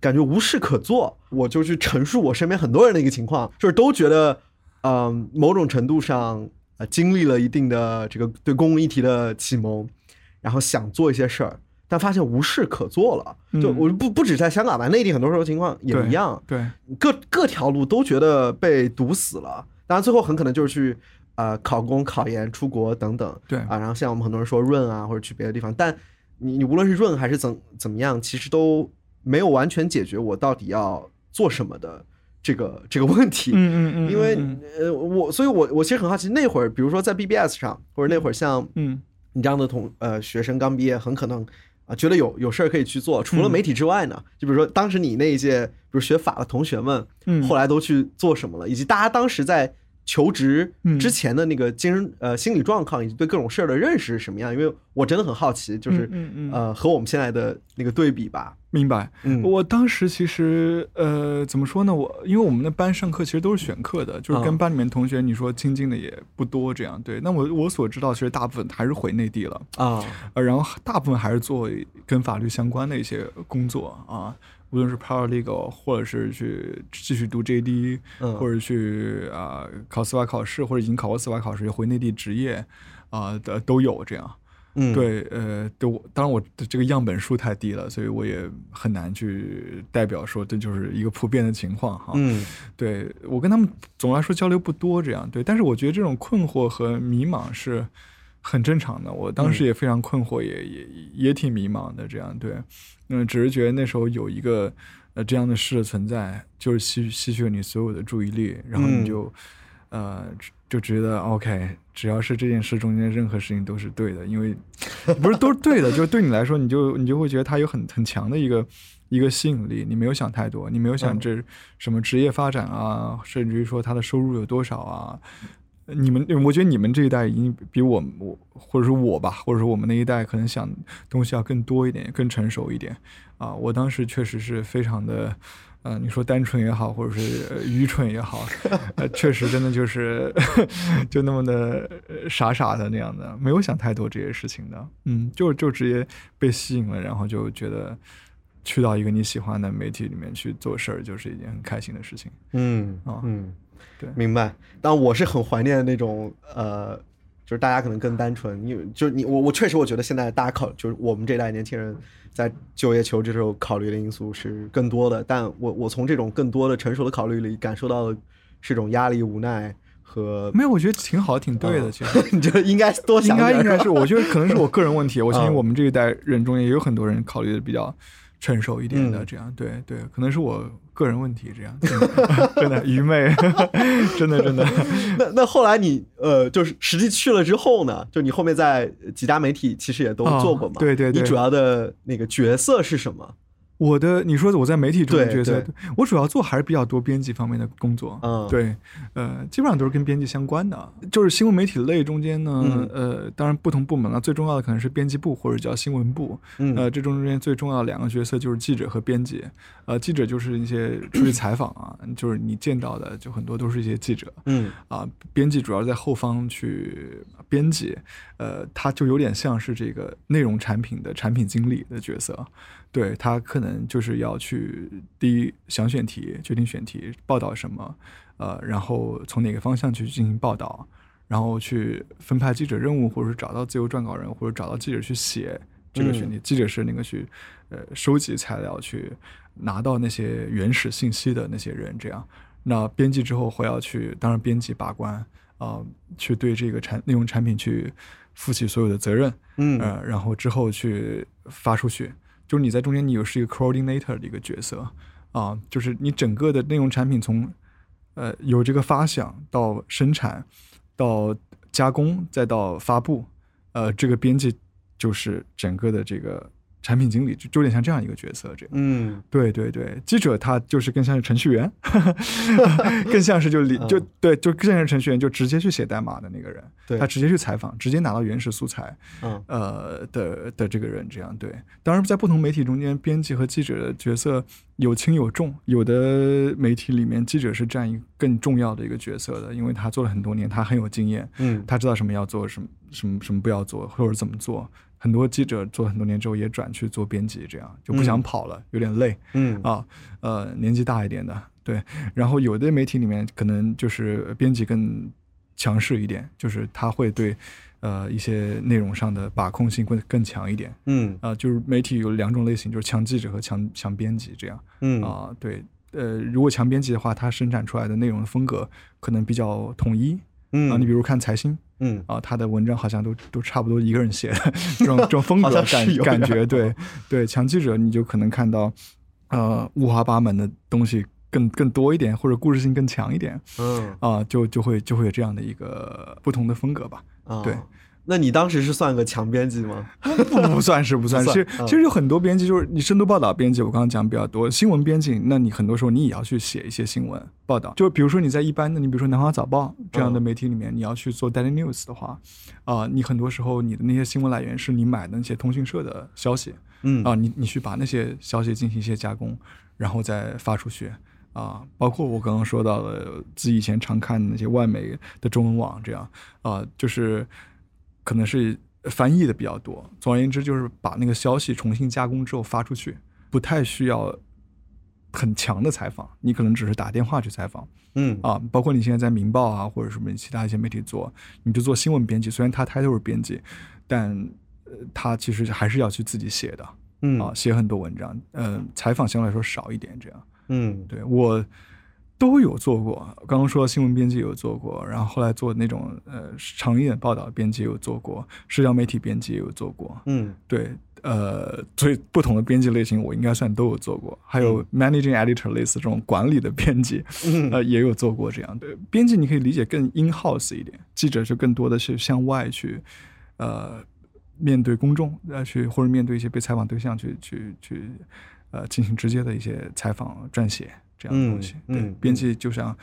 感觉无事可做，我就去陈述我身边很多人的一个情况，就是都觉得，嗯，某种程度上，呃，经历了一定的这个对公共议题的启蒙，然后想做一些事儿，但发现无事可做了。就嗯我不不止在香港吧，内地很多时候情况也一样，对，各各条路都觉得被堵死了。当然，最后很可能就是去呃考公、考研、出国等等。对啊，然后像我们很多人说润啊，或者去别的地方，但你你无论是润还是怎怎么样，其实都没有完全解决我到底要做什么的这个这个问题。嗯嗯嗯，因为嗯呃，我所以我我其实很好奇，那会儿比如说在 BBS 上，或者那会儿像嗯你这样的同呃学生刚毕业，很可能啊、觉得有有事儿可以去做。除了嗯媒体之外呢，就比如说当时你那一届，比如学法的同学们，嗯后来都去做什么了，以及大家当时在求职嗯之前的那个精神呃心理状况，以及对各种事儿的认识是什么样？因为我真的很好奇，就是嗯嗯嗯呃和我们现在的那个对比吧。明白。嗯我当时其实呃怎么说呢？我因为我们的班上课其实都是选课的，就是跟嗯班里面同学你说亲近的也不多，这样对。那我我所知道，其实大部分还是回内地了。啊，呃，然后大部分还是做跟法律相关的一些工作啊，无论是 paralegal，或者是去继续读 JD，、嗯或者去啊、考司法考试，或者已经考过司法考试回内地执业啊的、都有这样。嗯，对，呃，对我当然我的这个样本数太低了，所以我也很难去代表说这就是一个普遍的情况哈。嗯对我跟他们总的来说交流不多，这样对，但是我觉得这种困惑和迷茫是很正常的。我当时也非常困惑，也也也挺迷茫的，这样对，嗯，只是觉得那时候有一个呃这样的事的存在，就是吸吸取了你所有的注意力，然后嗯你就、呃就觉得 OK，只要是这件事中间任何事情都是对的，因为不是都是对的，就是对你来说，你就你就会觉得它有很很强的一个一个吸引力，你没有想太多，你没有想嗯这什么职业发展啊，甚至于说他的收入有多少啊。你们，我觉得你们这一代已经比我我或者说我吧，或者说我们那一代可能想东西要更多一点，更成熟一点啊。我当时确实是非常的，呃，你说单纯也好，或者是呃愚蠢也好，呃，确实真的就是 就那么的呃傻傻的那样的，没有想太多这些事情的，嗯，就就直接被吸引了，然后就觉得去到一个你喜欢的媒体里面去做事儿，就是一件很开心的事情。嗯啊嗯，对明白。但我是很怀念那种呃，就是大家可能更单纯，因为就是你我我确实我觉得现在大家考就是我们这代年轻人在就业求职时候考虑的因素是更多的，但我我从这种更多的成熟的考虑里感受到的是一种压力、无奈和没有，我觉得挺好，挺对的，嗯其实。你就应该多想应该应该是，我觉得可能是我个人问题。我相信嗯我们这一代人中间也有很多人考虑的比较成熟一点的，嗯这样对对，可能是我个人问题，这样真的 真的愚昧，真的真的。那那后来你呃，就是实际去了之后呢，就你后面在几家媒体其实也都哦做过嘛？对对对你主要的那个角色是什么？我的，你说我在媒体中的角色，我主要做还是比较多编辑方面的工作。嗯对，呃，基本上都是跟编辑相关的。就是新闻媒体类中间呢，嗯呃，当然不同部门了，最重要的可能是编辑部或者叫新闻部。嗯呃，这中间最重要的两个角色就是记者和编辑。呃，记者就是一些出去采访啊，就是你见到的就很多都是一些记者。嗯啊，编辑主要在后方去编辑，呃，他就有点像是这个内容产品的产品经理的角色，对他可能就是要去第一想选题，决定选题，报道什么，呃，然后从哪个方向去进行报道，然后去分派记者任务，或者是找到自由撰稿人，或者找到记者去写这个选题，记者是那个去呃收集材料去拿到那些原始信息的那些人，这样。那编辑之后会要去，当然编辑把关啊、去对这个产内容产品去负起所有的责任，嗯呃，然后之后去发出去，就是你在中间你又是一个 coordinator 的一个角色啊、就是你整个的内容产品从呃有这个发想到生产到加工再到发布，呃，这个编辑就是整个的这个产品经理，就就有点像这样一个角色这样。嗯对对对，记者他就是更像是程序员，更像是就理就嗯对，就更像是程序员，就直接去写代码的那个人，对他直接去采访，直接拿到原始素材，嗯呃的的这个人，这样对。当然，在不同媒体中间，编辑和记者的角色有轻有重，有的媒体里面记者是占一更重要的一个角色的，因为他做了很多年，他很有经验，嗯他知道什么要做，什么什么什么不要做，或者怎么做。很多记者做了很多年之后也转去做编辑，这样就不想嗯跑了，有点累嗯啊。呃，年纪大一点的，对。然后有的媒体里面可能就是编辑更强势一点，就是他会对呃一些内容上的把控性更更强一点嗯啊、就是媒体有两种类型，就是强记者和强强编辑这样嗯啊、对。呃，如果强编辑的话，它生产出来的内容的风格可能比较统一嗯啊。你比如看财新，嗯啊，他的文章好像都都差不多一个人写的，这种这种风格感感觉，对哦对，强记者你就可能看到，呃，五花八门的东西更更多一点，或者故事性更强一点嗯啊，就就会就会有这样的一个不同的风格吧。啊对。那你当时是算个强编辑吗？不不算是不算是，其实有很多编辑就是你深度报道编辑，我刚刚讲比较多，新闻编辑，那你很多时候你也要去写一些新闻报道，就比如说你在一般的，你比如说南华早报这样的嗯。媒体里面，你要去做 daily news 的话，啊、你很多时候你的那些新闻来源是你买的那些通讯社的消息嗯。啊、你你去把那些消息进行一些加工，然后再发出去。啊，包括我刚刚说到的自己以前常看的那些外媒的中文网，这样。啊，就是可能是翻译的比较多。总而言之，就是把那个消息重新加工之后发出去，不太需要很强的采访，你可能只是打电话去采访嗯啊。包括你现在在《明报》啊，或者什么其他一些媒体做，你就做新闻编辑，虽然他 title 是编辑，但呃他其实还是要去自己写的嗯啊，写很多文章。呃，采访相对来说少一点，这样。嗯对我都有做过，刚刚说新闻编辑有做过，然后后来做那种呃长一点报道编辑有做过，社交媒体编辑也有做过。嗯对，呃，所以不同的编辑类型，我应该算都有做过。还有 managing editor 类似这种管理的编辑，嗯呃，也有做过这样的。编辑你可以理解更 in house 一点，记者就更多的是向外去，呃，面对公众，呃，去或者面对一些被采访对象去去去，呃，进行直接的一些采访撰写这样的东西。对嗯嗯，编辑就像。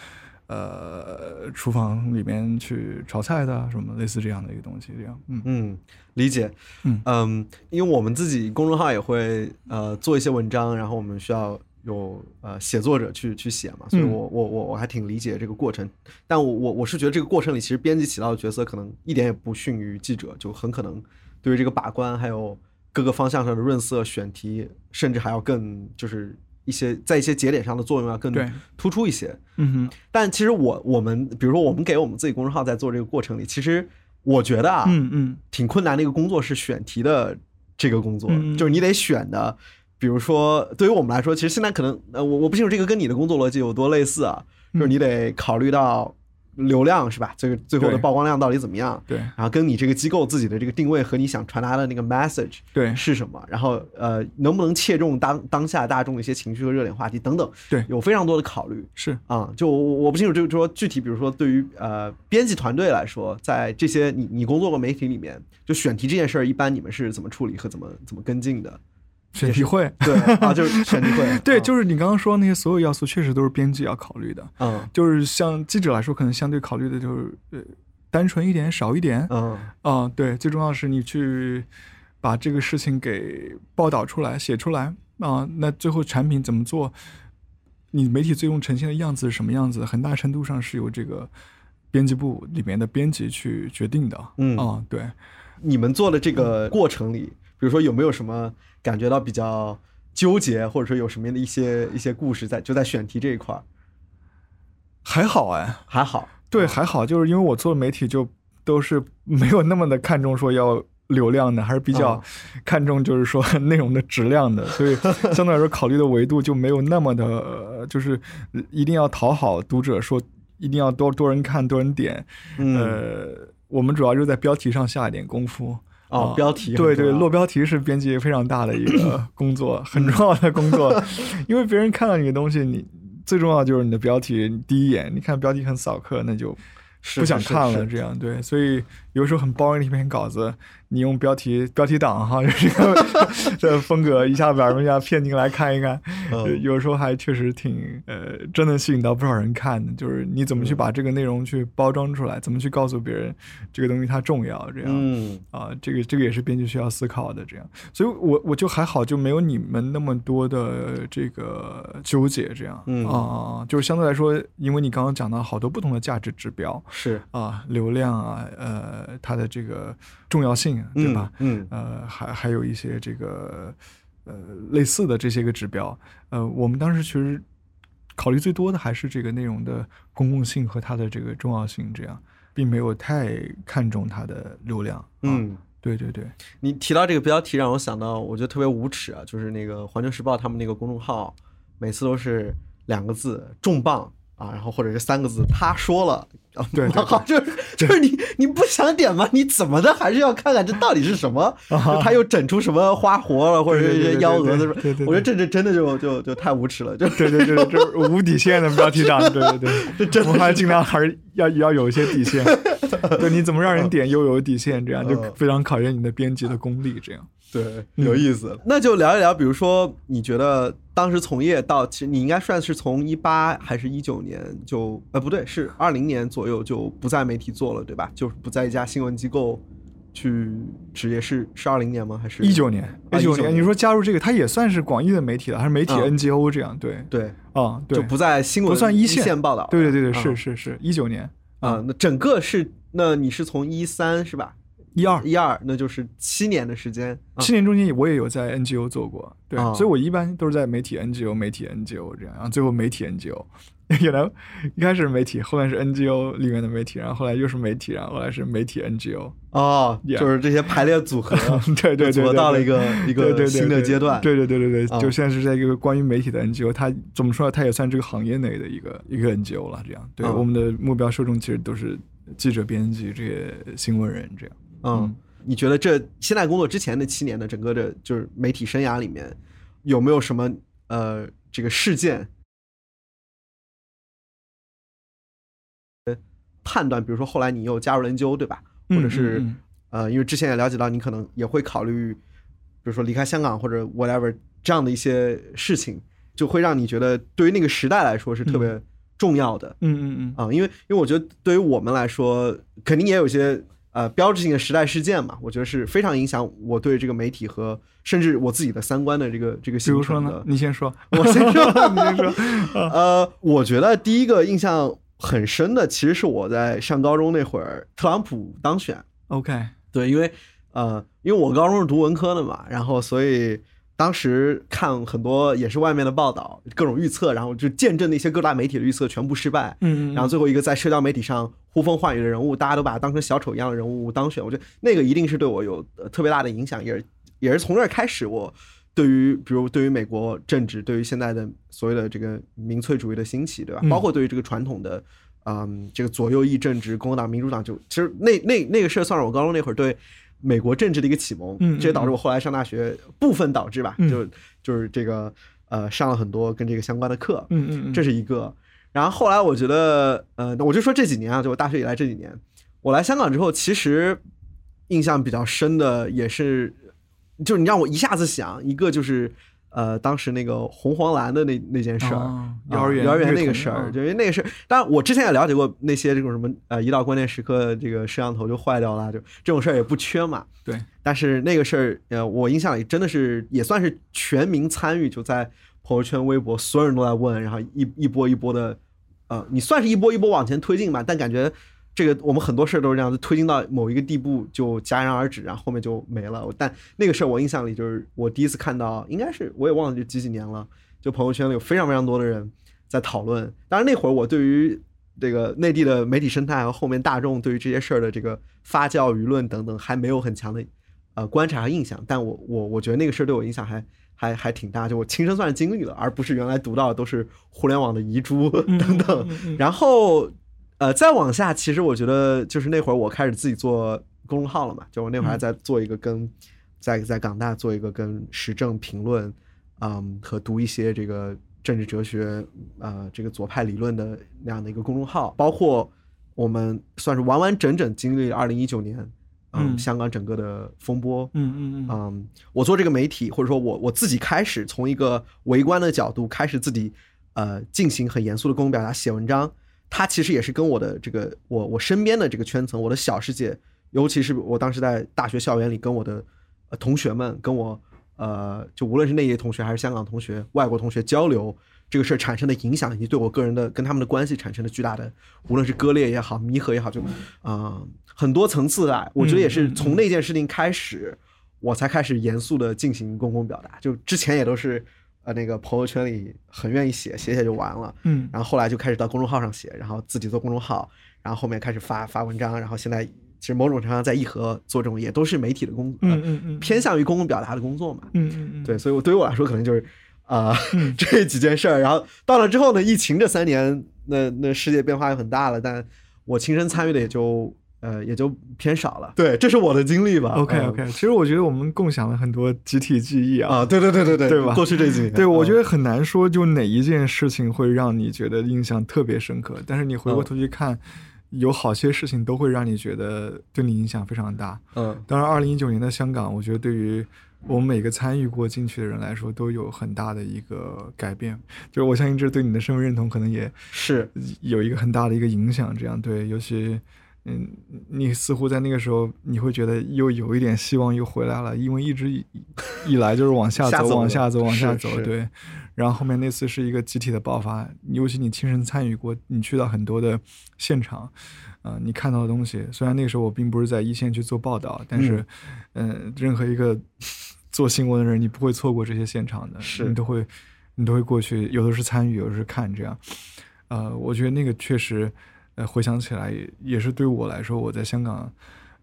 呃，厨房里面去炒菜的什么类似这样的一个东西，这样，嗯嗯，理解。嗯因为我们自己公众号也会呃做一些文章，然后我们需要有呃写作者去去写嘛，所以嗯我我我我还挺理解这个过程。但我我我是觉得这个过程里，其实编辑起到的角色可能一点也不逊于记者，就很可能对于这个把关还有各个方向上的润色、选题，甚至还要更就是一些在一些节点上的作用要更突出一些。嗯哼，但其实我我们比如说我们给我们自己公众号在做这个过程里，其实我觉得啊，嗯嗯挺困难的一个工作是选题的这个工作，嗯就是你得选的。比如说，对于我们来说，其实现在可能呃，我我不清楚这个跟你的工作逻辑有多类似啊，嗯就是你得考虑到流量是吧？这个最后的曝光量到底怎么样？对然后跟你这个机构自己的这个定位和你想传达的那个 message 对是什么，然后呃，能不能切中当当下大众的一些情绪和热点话题等等，对有非常多的考虑。是，啊、就我我不清楚，就是说具体，比如说对于呃编辑团队来说，在这些你你工作过媒体里面，就选题这件事儿，一般你们是怎么处理和怎么怎么跟进的？选题会。对啊，就是选题会，对，啊就是你刚刚说那些所有要素，确实都是编辑要考虑的。嗯就是像记者来说，可能相对考虑的就是呃单纯一点、少一点。嗯啊、对，最重要的是你去把这个事情给报道出来、写出来啊、那最后产品怎么做，你媒体最终呈现的样子是什么样子，很大程度上是由这个编辑部里面的编辑去决定的。嗯啊、对，你们做的这个过程里，比如说有没有什么感觉到比较纠结，或者说有什么样的一些一些故事在就在选题这一块儿？还好哎，还好，对，还好，就是因为我做媒体就都是没有那么的看重说要流量的，还是比较哦看重就是说内容的质量的，所以相对来说考虑的维度就没有那么的，呃就是一定要讨好读者，说一定要多多人看、多人点。嗯呃，我们主要就在标题上下一点功夫。哦，啊标题对对，落标题是编辑非常大的一个工作，很重要的工作，因为别人看到你的东西，你最重要就是你的标题，你第一眼你看标题很扫客，那就不想看了，这样对，所以有时候很包人的一篇稿子，你用标题标题党哈，这个这风格一下把人家骗进来看一看，嗯。有时候还确实挺呃，真的吸引到不少人看的。就是你怎么去把这个内容去包装出来，怎么去告诉别人这个东西它重要，这样。嗯。啊，这个这个也是编辑需要思考的，这样，所以我我就还好，就没有你们那么多的这个纠结，这样，嗯。啊，就是相对来说，因为你刚刚讲到好多不同的价值指标是。啊，流量啊，呃，它的这个重要性，对吧？嗯呃，还还有一些这个呃类似的这些个指标，呃，我们当时其实考虑最多的还是这个内容的公共性和它的这个重要性，这样，并没有太看重它的流量。啊、，嗯。对对对，你提到这个标题，让我想到，我觉得特别无耻啊，就是那个《环球时报》他们那个公众号，每次都是两个字“重磅”啊，然后或者是三个字“他说了”，啊对对好，就是 就是你你不想点吗？你怎么的还是要看看这到底是什么？他又整出什么花活了，或者是一些幺蛾子，我觉得这这真的就就就太无耻了，就对对对，就是 无底线的标题党，对对对，这我们还尽量还是要要有一些底线。对，你怎么让人点又有底线，这样就嗯非常考验你的编辑的功力，这样。对，有意思。那就聊一聊，比如说，你觉得当时从业到，其实你应该算是从一八还是一九年就，呃，不对，是二零年左右就不在媒体做了，对吧？就是不在一家新闻机构去职业，是是二零年吗？还是一九年，啊19一九年，你说加入这个，它也算是广义的媒体了，还是媒体嗯 NGO 这样？对，对，啊，对，就不在新闻不算一线报道。对对对对，啊是是是，一九年啊，那整个是，那你是从一三是吧？一二一二，那就是七年的时间。啊七年中间，我也有在 NGO 做过，对，啊所以我一般都是在媒体 NGO、媒体 NGO 这样，然后最后媒体 NGO。原来一开始是媒体，后面是 NGO 里面的媒体，然后后来又是媒体，然后后来是媒体 NGO。哦就是这些排列组合，对对对组合到了一个一个新的阶段。对对对对啊对，就现在是在一个关于媒体的 NGO，它怎么说呢？它也算这个行业内的一个一个 NGO 了。这样，对嗯我们的目标受众其实都是记者、编辑这些新闻人这样。嗯，你觉得这现在工作之前的七年的整个的，就是媒体生涯里面，有没有什么呃这个事件？判断，比如说后来你又加入了 N 对吧？或者是、嗯嗯呃，因为之前也了解到你可能也会考虑，比如说离开香港或者 whatever 这样的一些事情，就会让你觉得对于那个时代来说是特别重要的嗯嗯嗯啊、因为因为我觉得对于我们来说，肯定也有一些呃标志性的时代事件嘛，我觉得是非常影响我对这个媒体和甚至我自己的三观的这个这个比如说呢形成的，。你先说，我先说，你先说。呃，我觉得第一个印象很深的，其实是我在上高中那会儿，特朗普当选。OK，对，因为呃，因为我高中是读文科的嘛，然后所以当时看很多也是外面的报道，各种预测，然后就见证那些各大媒体的预测全部失败。嗯，然后最后一个在社交媒体上呼风唤雨的人物，大家都把他当成小丑一样的人物当选，我觉得那个一定是对我有呃特别大的影响，也是也是从那儿开始，我对于比如对于美国政治，对于现在的所谓的这个民粹主义的兴起，对吧？嗯包括对于这个传统的，嗯，这个左右翼政治，共和党、民主党，就其实那那那个事儿算是我高中那会儿对。美国政治的一个启蒙，这也导致我后来上大学部分导致吧，嗯就就是这个呃上了很多跟这个相关的课，嗯嗯嗯，这是一个。然后后来我觉得，呃，我就说这几年啊，就我大学以来这几年，我来香港之后，其实印象比较深的也是，就是你让我一下子想一个，就是呃，当时那个红黄蓝的那那件事儿。哦幼儿园啊幼儿园那个事儿，嗯就因为那个事儿，当然我之前也了解过那些这种什么呃，一到关键时刻这个摄像头就坏掉了，就这种事儿也不缺嘛。对，但是那个事儿，呃，我印象里真的是也算是全民参与，就在朋友圈、微博，所有人都在问，然后一一波一波的，呃，你算是一波一波往前推进吧，但感觉这个我们很多事儿都是这样子，推进到某一个地步就戛然而止，然后后面就没了。但那个事儿我印象里就是我第一次看到，应该是我也忘了就几几年了，就朋友圈里有非常非常多的人在讨论。当然那会儿我对于这个内地的媒体生态和后面大众对于这些事儿的这个发酵舆论等等还没有很强的呃观察和印象，但我我我觉得那个事儿对我影响还还还挺大，就我亲身算是经历了，而不是原来读到的都是互联网的遗珠 等等。嗯嗯然后呃再往下，其实我觉得就是那会儿我开始自己做公众号了嘛，就我那会儿还在做一个跟在在港大做一个跟时政评论，嗯和读一些这个政治哲学呃这个左派理论的那样的一个公众号，包括我们算是完完整整经历了二零一九年。嗯，嗯香港整个的风波，嗯嗯嗯嗯，我做这个媒体，或者说我我自己开始从一个围观的角度开始自己呃进行很严肃的公共表达，写文章，它其实也是跟我的这个我我身边的这个圈层，我的小世界，尤其是我当时在大学校园里跟我的、呃、同学们，跟我呃就无论是内地同学还是香港同学、外国同学交流。这个事儿产生的影响，以及对我个人的跟他们的关系产生的巨大的，无论是割裂也好、弥合也好，就啊、很多层次的，我觉得也是从那件事情开始，我才开始严肃的进行公共表达。就之前也都是呃那个朋友圈里很愿意写，写写就完了。嗯然后后来就开始到公众号上写，然后自己做公众号，然后后面开始发发文章，然后现在其实某种程度上在易和做这种也都是媒体的工，呃嗯嗯嗯，偏向于公共表达的工作嘛。嗯嗯嗯，对，所以我对于我来说可能就是啊、嗯 这几件事儿，然后到了之后呢，疫情这三年，那那世界变化又很大了，但我亲身参与的也就呃也就偏少了。对，这是我的经历吧。OK 嗯 OK，其实我觉得我们共享了很多集体记忆啊。啊，对对对对对，对吧过去这几年，对，我觉嗯得很难说，就哪一件事情会让你觉得印象特别深刻。但是你回过头去看，有好些事情都会让你觉得对你影响非常大。嗯当然，二零一九年的香港，我觉得对于我们每个参与过进去的人来说，都有很大的一个改变。就是我相信这对你的身份认同可能也是有一个很大的一个影响。这样对，尤其嗯，你似乎在那个时候，你会觉得又有一点希望又回来了，因为一直以以来就是往下走，下走往下走，往下走，对。然后后面那次是一个集体的爆发，尤其你亲身参与过，你去到很多的现场，呃，你看到的东西，虽然那个时候我并不是在一线去做报道，但是，嗯、任何一个 做新闻的人，你不会错过这些现场的，是你都会，你都会过去，有的是参与，有的是看，这样，呃，我觉得那个确实，呃，回想起来也也是对我来说，我在香港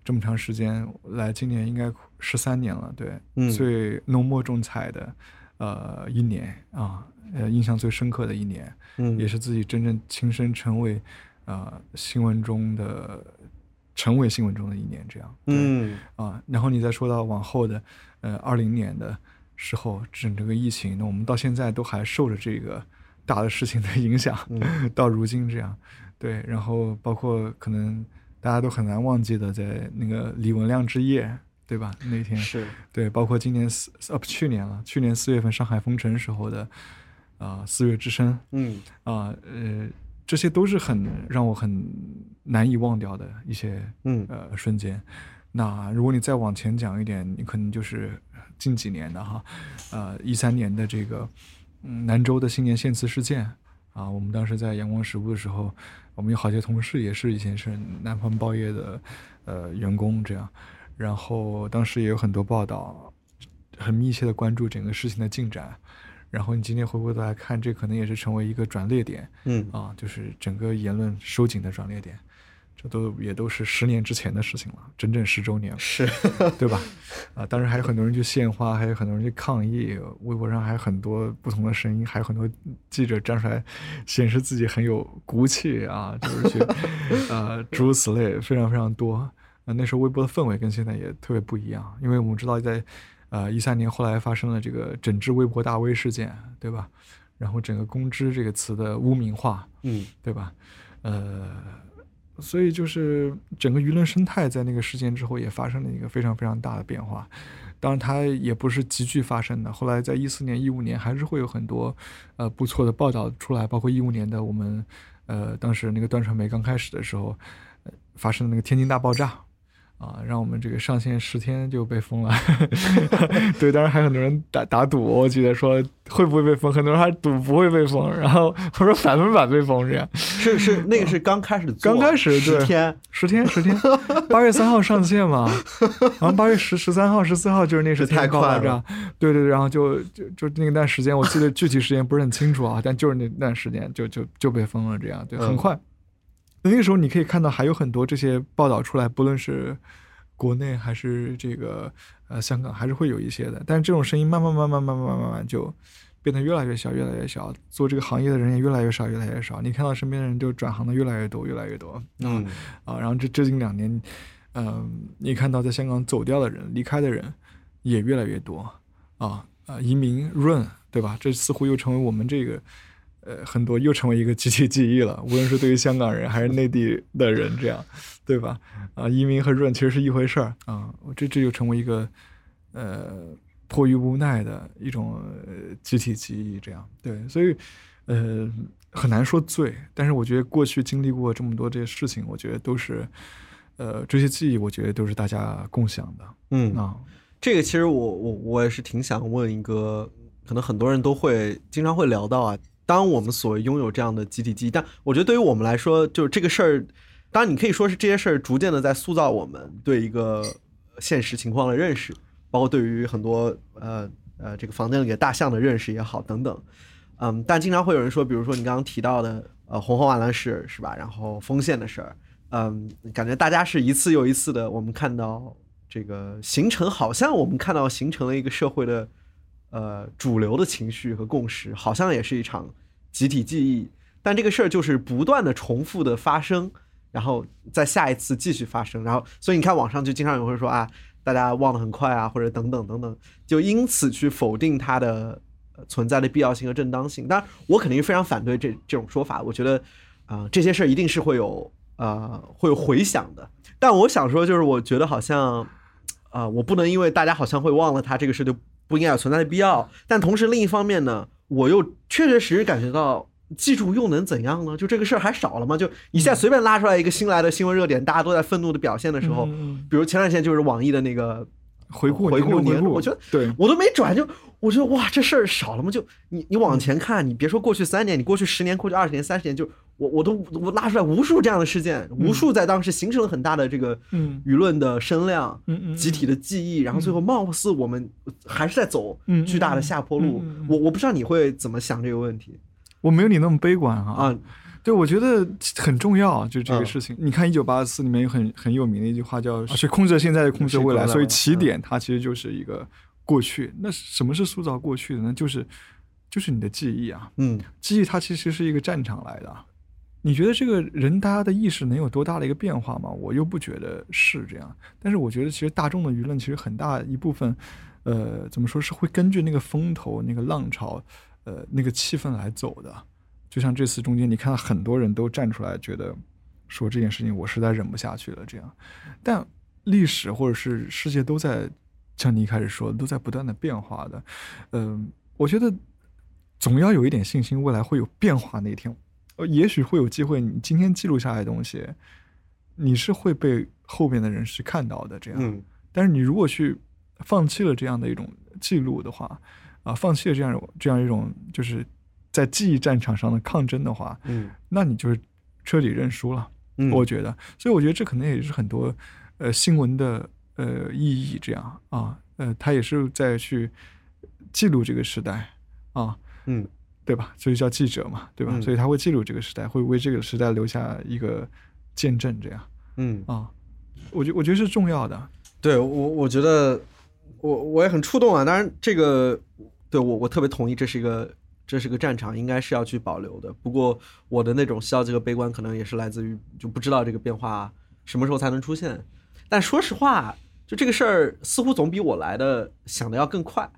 这么长时间，来今年应该十三年了，对，嗯。最浓墨重彩的，呃，一年啊，呃，印象最深刻的一年，嗯。也是自己真正亲身成为，呃，新闻中的成为新闻中的一年，这样。对嗯。啊，然后你再说到往后的，呃，二零年的时候，整这个疫情，那我们到现在都还受着这个大的事情的影响，嗯。到如今这样，对，然后包括可能大家都很难忘记的，在那个李文亮之夜，对吧？那天是对，包括今年四呃不去年了，去年四月份上海封城时候的啊、四月之声嗯啊呃这些都是很让我很难以忘掉的一些嗯呃瞬间。那如果你再往前讲一点，你可能就是近几年的哈，呃，一三年的这个嗯兰州的新年献词事件啊，我们当时在阳光实务的时候，我们有好些同事也是以前是南方报业的呃员工这样，然后当时也有很多报道，很密切的关注整个事情的进展。然后你今天回过头来看，这可能也是成为一个转捩点，嗯。啊，就是整个言论收紧的转捩点，这都也都是十年之前的事情了，整整十周年了，是对吧？啊，当然还有很多人去献花，还有很多人去抗议，微博上还有很多不同的声音，还有很多记者站出来显示自己很有骨气啊，就是去呃诸如此类，非常非常多。啊，那时候微博的氛围跟现在也特别不一样，因为我们知道在呃一三年后来发生了这个整治微博大 V 事件，对吧？然后整个“公知”这个词的污名化，嗯对吧？呃，所以就是整个舆论生态在那个事件之后也发生了一个非常非常大的变化。当然，它也不是急剧发生的。后来在一四年、一五年还是会有很多呃不错的报道出来，包括一五年的我们呃当时那个段传媒刚开始的时候，呃、发生的那个天津大爆炸。啊，让我们这个上线十天就被封了，对，当然还有很多人打打赌，我记得说会不会被封，很多人还赌不会被封，然后我说百分百被封这样，是是那个是刚开始做刚开始对十天十天十天，八月三号上线嘛，然后八月十十三号、十四号就是那时这太快炸，对对对，然后就就就那段时间，我记得具体时间不是很清楚啊，但就是那段时间就就就被封了，这样对，很嗯。快。那个时候你可以看到还有很多这些报道出来，不论是国内还是这个呃香港，还是会有一些的，但是这种声音慢慢慢慢慢慢慢慢慢就变得越来越小，越来越小，做这个行业的人也越来越少，越来越少。你看到身边的人就转行的越来越多，越来越多。嗯啊，然后这最近两年，嗯、你看到在香港走掉的人、离开的人也越来越多啊啊，移民润对吧？这似乎又成为我们这个呃很多又成为一个集体记忆了，无论是对于香港人还是内地的人，这样 对吧？啊，移民和润其实是一回事儿啊，这这就成为一个呃迫于无奈的一种呃集体记忆，这样对，所以呃很难说罪，但是我觉得过去经历过这么多这些事情，我觉得都是呃这些记忆，我觉得都是大家共享的嗯啊。这个其实我我我也是挺想问一个，可能很多人都会经常会聊到啊。当我们所谓拥有这样的集体记忆，但我觉得对于我们来说，就是这个事儿，当然你可以说是这些事儿逐渐的在塑造我们对一个现实情况的认识，包括对于很多呃呃这个房间里的大象的认识也好等等。嗯，但经常会有人说，比如说你刚刚提到的呃红红瓦蓝事是吧？然后丰县的事儿，嗯，感觉大家是一次又一次的，我们看到这个形成，好像我们看到形成了一个社会的呃主流的情绪和共识，好像也是一场集体记忆。但这个事儿就是不断的重复的发生，然后在下一次继续发生，然后所以你看网上就经常有人会说啊，大家忘得很快啊，或者等等等等，就因此去否定它的存在的必要性和正当性。当然，我肯定非常反对这这种说法，我觉得啊、这些事儿一定是会有呃会有回响的。但我想说，就是我觉得好像啊、我不能因为大家好像会忘了它这个事就不应该有存在的必要，但同时另一方面呢，我又确确实实感觉到。记住又能怎样呢？就这个事儿还少了吗？就一下随便拉出来一个新来的新闻热点，大家都在愤怒的表现的时候，嗯比如前两天就是网易的那个回顾回顾年度年我觉得对，我都没转，就我觉得哇，这事儿少了吗？就你你往前看，你别说过去三年，你过去十年、过去二十年、三十年，就我我都我拉出来无数这样的事件，无数在当时形成了很大的这个嗯舆论的声量、集体的记忆，然后最后貌似我们还是在走嗯巨大的下坡路嗯嗯嗯。我我不知道你会怎么想这个问题我没有你那么悲观啊啊？对，我觉得很重要，就这个嗯事情。你看《一九八四》里面有很很有名的一句话叫“是控制现在，控制未来”，所以起点它其实就是一个过去。那什么是塑造过去的呢？就是就是你的记忆啊，嗯记忆它其实是一个战场来的，你觉得这个人大家的意识能有多大的一个变化吗？我又不觉得是这样。但是我觉得其实大众的舆论其实很大一部分，呃，怎么说是会根据那个风头、那个浪潮、呃那个气氛来走的。就像这次中间，你看到很多人都站出来，觉得说这件事情我实在忍不下去了这样。但历史或者是世界都在像你一开始说的，都在不断的变化的。嗯、我觉得总要有一点信心，未来会有变化那一天。呃，也许会有机会，你今天记录下来的东西，你是会被后边的人是看到的。这样，嗯但是你如果去放弃了这样的一种记录的话，啊，放弃了这样这样一种就是在记忆战场上的抗争的话，嗯那你就是彻底认输了。嗯，我觉得，所以我觉得这可能也是很多呃新闻的呃意义，这样啊，呃，他也是在去记录这个时代啊，嗯对吧？所以叫记者嘛，对吧？嗯所以他会记录这个时代，会为这个时代留下一个见证，这样嗯，啊，我觉我觉得是重要的。对我我觉得我我也很触动啊。当然，这个对我我特别同意，这是一个这是个战场，应该是要去保留的。不过我的那种消极和悲观，可能也是来自于就不知道这个变化什么时候才能出现。但说实话，就这个事儿似乎总比我来的想的要更快。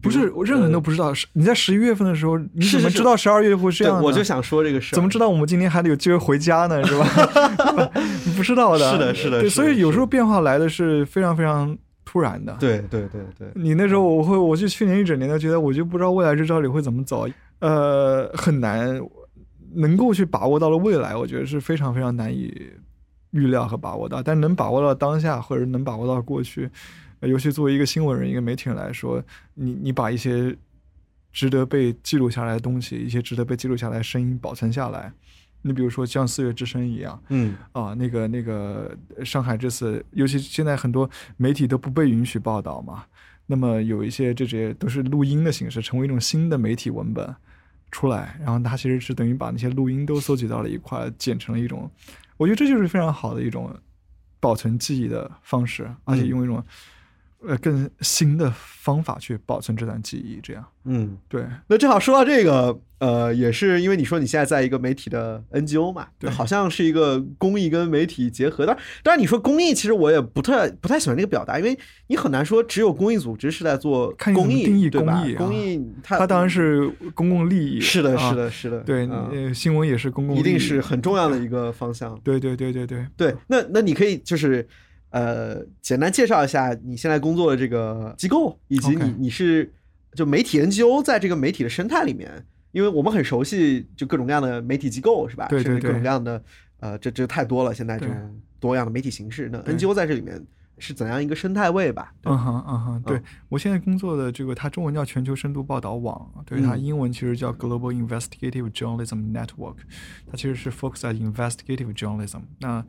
不是，我任何人都不不知道。是你在十一月份的时候，你怎么知道十二月会这对，样呢？我就想说这个事儿。怎么知道我们今天还得有机会回家呢？是吧？你不知道的。是的是的对，所以有时候变化来的是非常非常突然的。，对对对对，你那时候我会，我就去年一整年都觉得，我就不知道未来这到底会怎么走，呃，很难能够去把握到了未来，我觉得是非常非常难以预料和把握到。但能把握到当下，或者能把握到过去，呃尤其作为一个新闻人、一个媒体人来说，你你把一些值得被记录下来的东西，一些值得被记录下来的声音保存下来。你比如说像四月之声一样嗯啊，那个那个上海这次，尤其现在很多媒体都不被允许报道嘛，那么有一些这些都是录音的形式，成为一种新的媒体文本出来，然后它其实是等于把那些录音都搜集到了一块，剪成了一种，我觉得这就是非常好的一种保存记忆的方式，而且嗯。用一种呃更新的方法去保存这段记忆，这样嗯。对。那正好说到这个，呃，也是因为你说你现在在一个媒体的 NGO 嘛，对好像是一个公益跟媒体结合。当然，当然你说公益，其实我也不太不太喜欢这个表达，因为你很难说只有公益组织是在做公益，定义公益啊公益它它当然是公共利益，是的，啊是的，是的，对，新闻也是公共利益，一定是很重要的一个方向。对对对对对。对，那那你可以就是呃，简单介绍一下你现在工作的这个机构，以及你你是就媒体 NGO 在这个媒体的生态里面，因为我们很熟悉就各种各样的媒体机构是吧？对对甚至各种各样的呃，这这太多了，现在这种多样的媒体形式，那 NGO 在这里面是怎样一个生态位吧？对。嗯哼嗯哼，对。嗯。我现在工作的这个，它中文叫全球深度报道网，对它嗯英文其实叫 Global Investigative Journalism Network，它其实是 focus on investigative journalism。那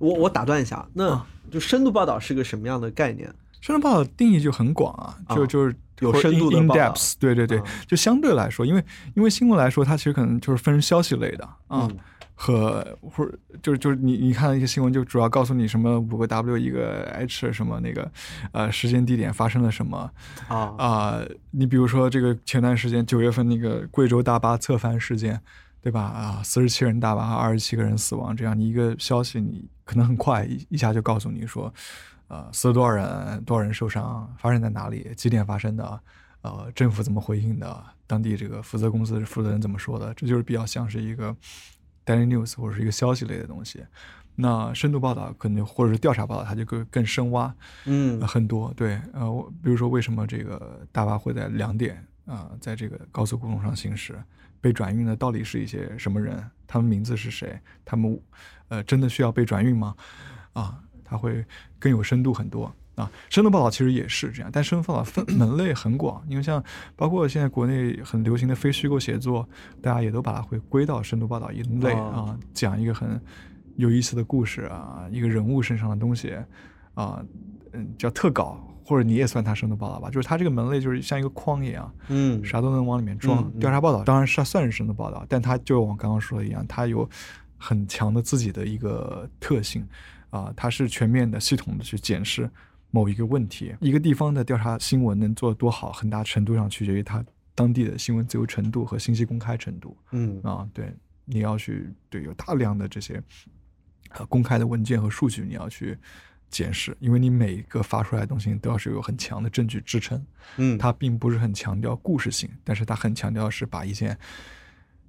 我我打断一下，那啊。就深度报道是个什么样的概念？深度报道定义就很广啊，就啊就是有深度的 in depth，对对对啊，就相对来说，因为因为新闻来说，它其实可能就是分消息类的啊嗯，和或者就是就是你你看一些新闻，就主要告诉你什么五个 W 一个 H 什么那个呃时间地点发生了什么，啊。啊、你比如说这个前段时间九月份那个贵州大巴侧翻事件，对吧？啊，四十七人大巴，二十七个人死亡，这样你一个消息，你可能很快一一下就告诉你说，呃，死了多少人，多少人受伤，发生在哪里，几点发生的，呃，政府怎么回应的，当地这个负责公司负责人怎么说的，这就是比较像是一个 daily news 或者是一个消息类的东西。那深度报道可能或者是调查报道，它就更更深挖，嗯呃很多对，呃，我比如说为什么这个大巴会在两点啊、在这个高速公路上行驶，被转运的到底是一些什么人？他们名字是谁？他们呃真的需要被转运吗？啊，它会更有深度很多啊。深度报道其实也是这样，但深度报道分 门类很广，因为像包括现在国内很流行的非虚构写作，大家也都把它会归到深度报道一类哦啊，讲一个很有意思的故事啊，一个人物身上的东西啊，嗯，叫特稿，或者你也算他生的报道吧，就是他这个门类就是像一个框一样，嗯啥都能往里面装。调查报道当然是它算是生的报道，但他就我刚刚说的一样，他有很强的自己的一个特性啊、他是全面的、系统的去检视某一个问题。一个地方的调查新闻能做得多好，很大程度上取决于它当地的新闻自由程度和信息公开程度嗯啊。对，你要去对有大量的这些呃公开的文件和数据你要去检视，因为你每一个发出来的东西都要是有很强的证据支撑。嗯，它并不是很强调故事性，但是它很强调是把一件，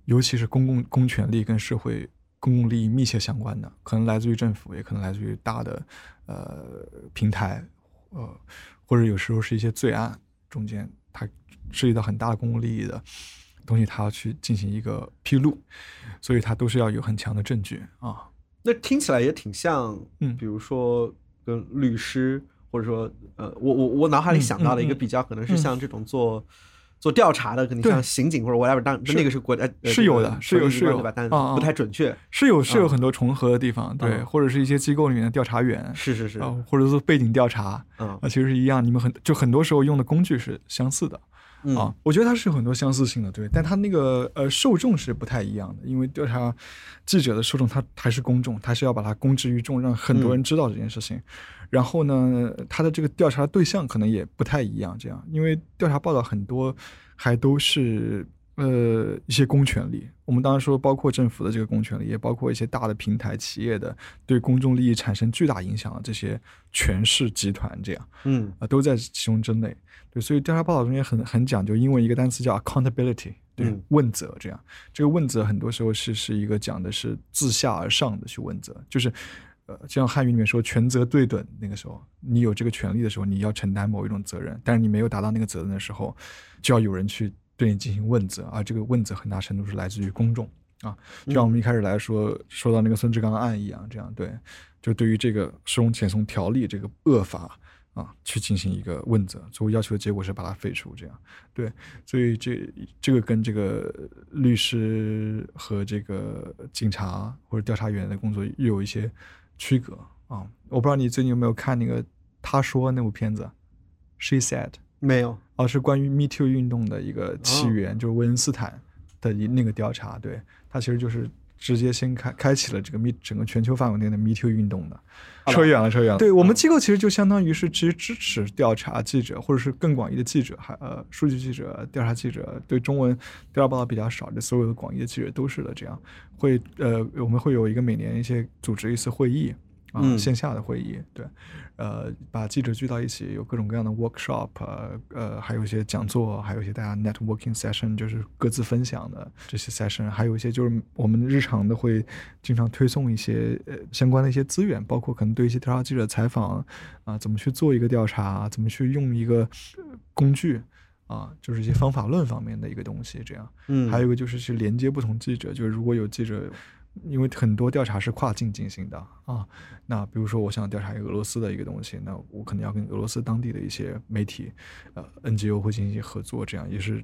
尤其是公共公权力跟社会公共利益密切相关的，可能来自于政府，也可能来自于大的呃平台，呃，或者有时候是一些罪案中间，它涉及到很大的公共利益的东西，它要去进行一个披露，所以它都是要有很强的证据啊。那听起来也挺像，嗯比如说跟律师，或者说，呃，我我我脑海里嗯想到的一个比较，可能是嗯像这种做。做调查的，肯定像刑警或者 whatever，但是那个是国家呃是有的是有是有国家机关对吧？但不太准确。是有是有嗯很多重合的地方，对，嗯或者是一些机构里面的调查员，是是是，啊，或者是背景调查，嗯啊，其实是一样，你们很就很多时候用的工具是相似的嗯啊，我觉得它是有很多相似性的，对，但它那个呃受众是不太一样的，因为调查记者的受众他还是公众，他是要把它公之于众，让很多人知道这件事情，然后呢，他的这个调查对象可能也不太一样，这样，因为调查报道很多还都是。呃，一些公权力，我们当然说包括政府的这个公权力，也包括一些大的平台企业的对公众利益产生巨大影响的这些权势集团，这样嗯啊、都在其中之内。对，所以调查报道中间很很讲究英文一个单词叫 accountability，对，嗯问责这样。这个问责很多时候是是一个讲的是自下而上的去问责，就是。呃，就像汉语里面说“权责对等”，那个时候你有这个权利的时候，你要承担某一种责任，但是你没有达到那个责任的时候，就要有人去对你进行问责，啊这个问责很大程度是来自于公众啊。就像我们一开始来说说到那个孙志刚案一样，这样对，就对于这个收容遣送条例这个恶法啊，去进行一个问责，最后要求的结果是把它废除，这样对，所以这这个跟这个律师和这个警察或者调查员的工作又有一些区隔啊。我不知道你最近有没有看那个他说那部片子，She Said。没有，哦，是关于 Me Too 运动的一个起源，就是维恩斯坦的一那个调查，对他其实就是直接先开开启了这个 Me 整个全球范围内的 Me Too 运动的。扯远了，扯远了。对我嗯们机构其实就相当于是其实支持调查记者，或者是更广义的记者，还呃数据记者、调查记者，对中文调查报道比较少的所有的广义的记者都是的，这样会呃我们会有一个每年一些组织一次会议。啊，嗯线下的会议，对，呃，把记者聚到一起，有各种各样的 workshop，呃，呃，还有一些讲座，还有一些大家 networking session，就是各自分享的这些 session，还有一些就是我们日常的会经常推送一些呃相关的一些资源，包括可能对一些调查记者采访啊、怎么去做一个调查，怎么去用一个呃工具啊，就是一些方法论方面的一个东西，这样。嗯，还有一个就是去连接不同记者，就是如果有记者，因为很多调查是跨境进行的啊，那比如说我想调查一个俄罗斯的一个东西，那我可能要跟俄罗斯当地的一些媒体，呃 NGO 会进行合作，这样也是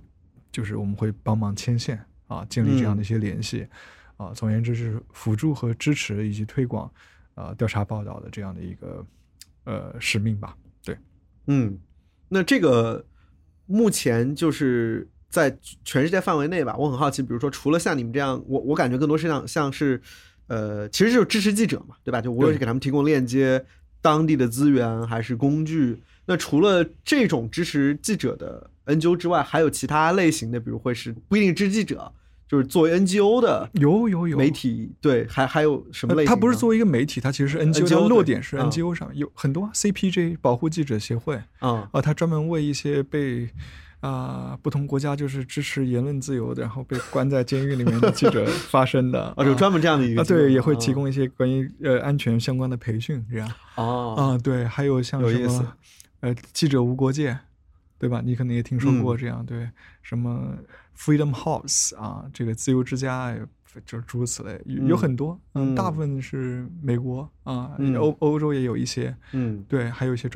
就是我们会帮忙牵线啊，建立这样的一些联系、啊，总而言之是辅助和支持以及推广啊调查报道的这样的一个呃使命吧。对，嗯，那这个目前就是在全世界范围内吧，我很好奇，比如说除了像你们这样，我我感觉更多是像像是，呃，其实就是支持记者嘛，对吧？就无论是给他们提供链接、当地的资源还是工具，那除了这种支持记者的 NGO 之外，还有其他类型的，比如会是不一定支持记者，就是作为 NGO 的有有有媒体，对，还还有什么类呃型呢？它不是作为一个媒体，它其实是 NGO，NGO 它落点是嗯 NGO 上有很多啊 CPJ 保护记者协会啊，啊，它专门为一些被啊、不同国家就是支持言论自由的，然后被关在监狱里面的记者 发生的啊，有专门这样的一个啊，对，也会啊提供一些关于呃安全相关的培训，这样哦。啊，对，还有像什有意思么呃记者无国界，对吧？你可能也听说过嗯。这样，对，什么 Freedom House 啊，这个自由之家，就是诸如此类，有很多，嗯，大嗯部分是美国啊，嗯欧欧洲也有一些，嗯。对，还有一些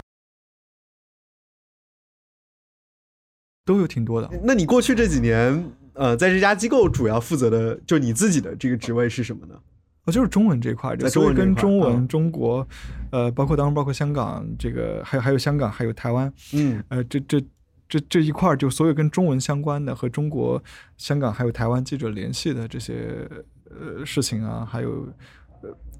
都有挺多的。那你过去这几年，呃，在这家机构主要负责的，就你自己的这个职位是什么呢？哦，就是中文这块，在所以跟中文这块啊中文、中国，呃，包括当然包括香港，这个还有还有香港，还有台湾，嗯呃，这这这这一块儿，就所有跟中文相关的和中国、香港还有台湾记者联系的这些呃事情啊，还有呃，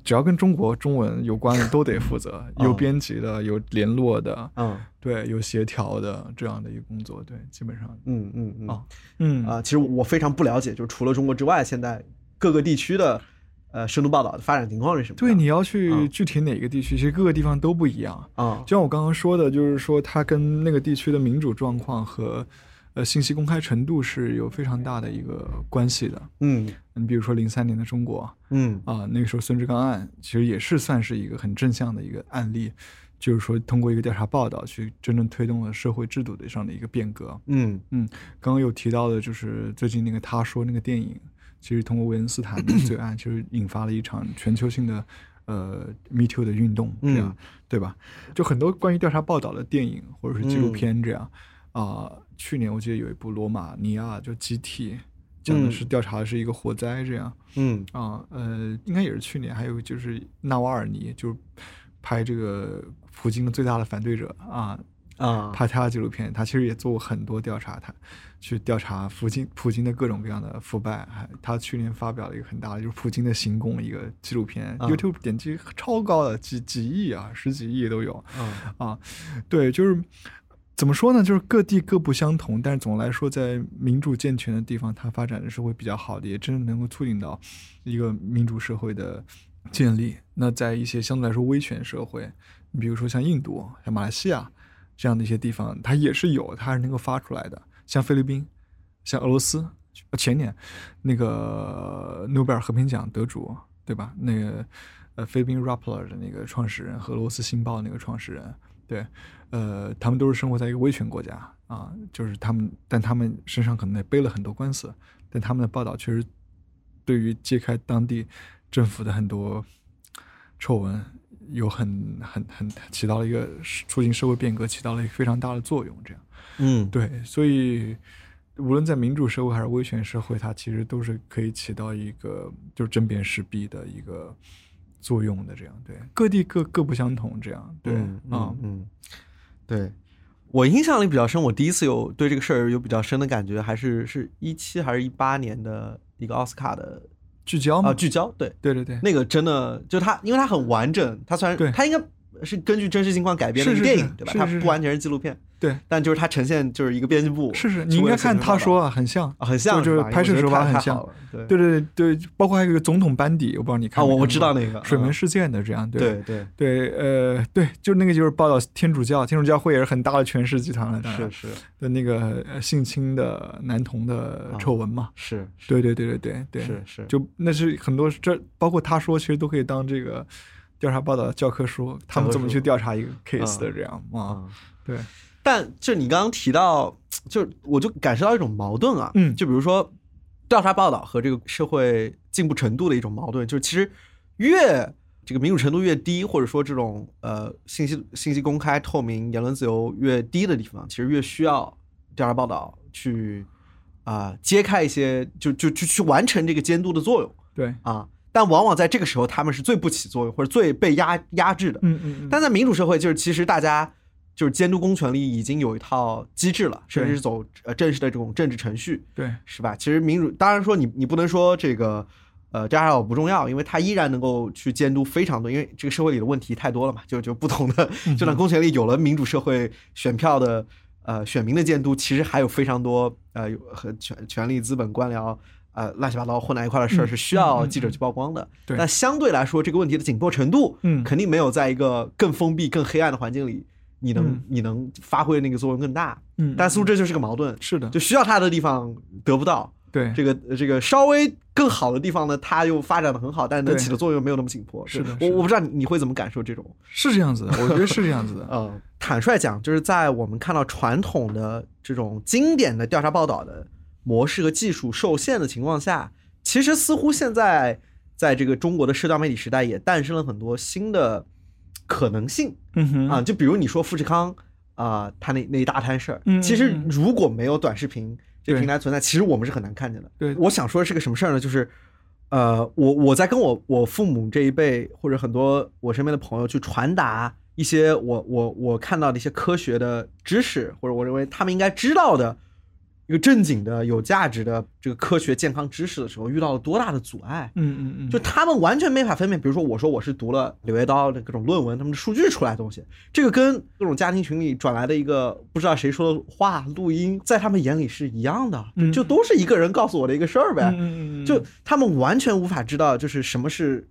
只要跟中国中文有关的都得负责，有哦编辑的，有联络的，嗯。对，有协调的这样的一个工作，对，基本上。嗯嗯嗯。啊嗯。啊，其实我非常不了解，就除了中国之外，现在各个地区的呃深度报道的发展情况是什么？对，你要去嗯。具体哪个地区，其实各个地方都不一样。啊就像我刚刚说的，就是说它跟那个地区的民主状况和呃信息公开程度是有非常大的一个关系的。嗯你比如说零三年的中国嗯啊、那个时候孙志刚案其实也是算是一个很正向的一个案例，就是说通过一个调查报道去真正推动了社会制度的上的一个变革。嗯嗯刚刚有提到的，就是最近那个他说那个电影，其实通过维恩斯坦的罪案，其实引发了一场全球性的呃 Me Too 的运动，这样、嗯对吧？就很多关于调查报道的电影或者是纪录嗯片这样啊、去年我记得有一部《罗马尼亚》就集体。讲的嗯是调查的是一个火灾，这样嗯啊，呃，应该也是去年，还有就是纳瓦尔尼，就是拍这个普京的最大的反对者啊，啊拍他的纪录片，他其实也做过很多调查，他去调查普京普京的各种各样的腐败。还他去年发表了一个很大的，就是普京的行宫一个纪录片、啊 y o u t u b e 点击超高的，几几亿啊，十几亿都有啊啊。对，就是怎么说呢？就是各地各不相同，但是总的来说，在民主健全的地方，它发展的是会比较好的，也真正能够促进到一个民主社会的建立。那在一些相对来说威权社会，你比如说像印度、像马来西亚这样的一些地方，它也是有，它是能够发出来的。像菲律宾、像俄罗斯，前年那个诺贝尔和平奖得主，对吧？那个呃，菲律宾 Rappler 的那个创始人和俄罗斯《新报》那个创始人，对，呃，他们都是生活在一个威权国家啊，就是他们，但他们身上可能也背了很多官司，但他们的报道确实对于揭开当地政府的很多丑闻有很很很起到了一个促进社会变革，起到了一个非常大的作用。这样，嗯对，所以无论在民主社会还是威权社会，它其实都是可以起到一个就是针砭时弊的一个作用的。这样，对，各地各各不相同。这样，对，嗯啊嗯，嗯，对。我印象里比较深，我第一次有对这个事儿有比较深的感觉，还是是一七还是一八年的一个奥斯卡的聚焦嘛，啊聚焦，对，对对对，那个真的就它，因为它很完整，它虽然对它应该是根据真实情况改编的电影，对吧？它不完全是纪录片，对，但就是它呈现就是一个编辑部，是是，你应该看他说啊，很像，啊，很像就是拍摄手法很像对对对对对，包括还有一个总统班底，我不知道你看啊，我我知道那个嗯水门事件的这样，对对对对，呃，对，就那个就是报道天主教，天主教会也是很大的权势集团了，是是。的那个呃性侵的男童的啊丑闻嘛，是是。对对对对对对，是是就那是很多这包括他说，其实都可以当这个调查报道教科书，他们怎么去调查一个 case 的这样啊，啊。对，但就你刚刚提到，就我就感受到一种矛盾啊，嗯就比如说调查报道和这个社会进步程度的一种矛盾，就是其实越这个民主程度越低，或者说这种呃信息信息公开、透明、言论自由越低的地方，其实越需要调查报道去啊、揭开一些，就就就去完成这个监督的作用对，啊。但往往在这个时候，他们是最不起作用或者最被压压制的。嗯嗯嗯，但在民主社会，就是其实大家就是监督公权力已经有一套机制了，甚至是走呃正式的这种政治程序，对是吧？其实民主当然说你你不能说这个呃调查报道不重要，因为他依然能够去监督非常多，因为这个社会里的问题太多了嘛，就就不同的就让公权力有了民主社会选票的呃选民的监督，其实还有非常多呃有和权权力、资本、官僚。呃，乱七八糟混在一块的事儿嗯是需要嗯嗯记者去曝光的。对但相对来说，这个问题的紧迫程度，嗯肯定没有在一个更封闭、更黑暗的环境里，你能、嗯你能发挥的那个作用更大。嗯，但似乎这就是个矛盾，是的，就需要他的地方得不到，对这个这个稍微更好的地方呢，它又发展的很好，但是能起的作用没有那么紧迫。是的我我不知道你你会怎么感受这种。是这样子的，我觉得是这样子的，呃，坦率讲，就是在我们看到传统的这种经典的调查报道的模式和技术受限的情况下，其实似乎现在在这个中国的社交媒体时代，也诞生了很多新的可能性嗯哼啊。就比如你说富士康啊、他那那一大摊事儿，嗯其实如果没有短视频这个平台存在，其实我们是很难看见的。对我想说的是个什么事儿呢？就是。呃，我我在跟我我父母这一辈或者很多我身边的朋友去传达一些我我我看到的一些科学的知识，或者我认为他们应该知道的一个正经的、有价值的这个科学健康知识的时候，遇到了多大的阻碍。嗯嗯嗯，就他们完全没法分辨，比如说我说我是读了《柳叶刀》的各种论文，他们的数据出来的东西，这个跟各种家庭群里转来的一个不知道谁说的话录音，在他们眼里是一样的，嗯就都是一个人告诉我的一个事儿呗。嗯嗯嗯，就他们完全无法知道，就是什么是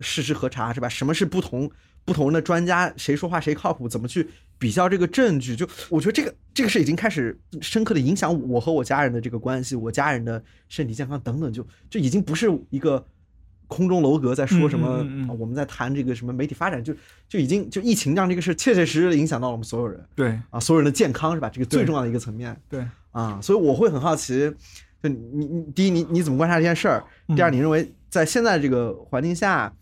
事实核查，是吧？什么是不同不同的专家谁说话谁靠谱，怎么去比较这个证据？就我觉得这个这个是已经开始深刻的影响我和我家人的这个关系，我家人的身体健康等等，就就已经不是一个。空中楼阁在说什么？嗯嗯嗯嗯啊我们在谈这个什么媒体发展，就就已经就疫情让这个事切切实实的影响到了我们所有人对啊，所有人的健康是吧？这个最重要的一个层面。对，啊，所以我会很好奇，就你你第一你你怎么观察这件事儿？第二，嗯你认为在现在这个环境下，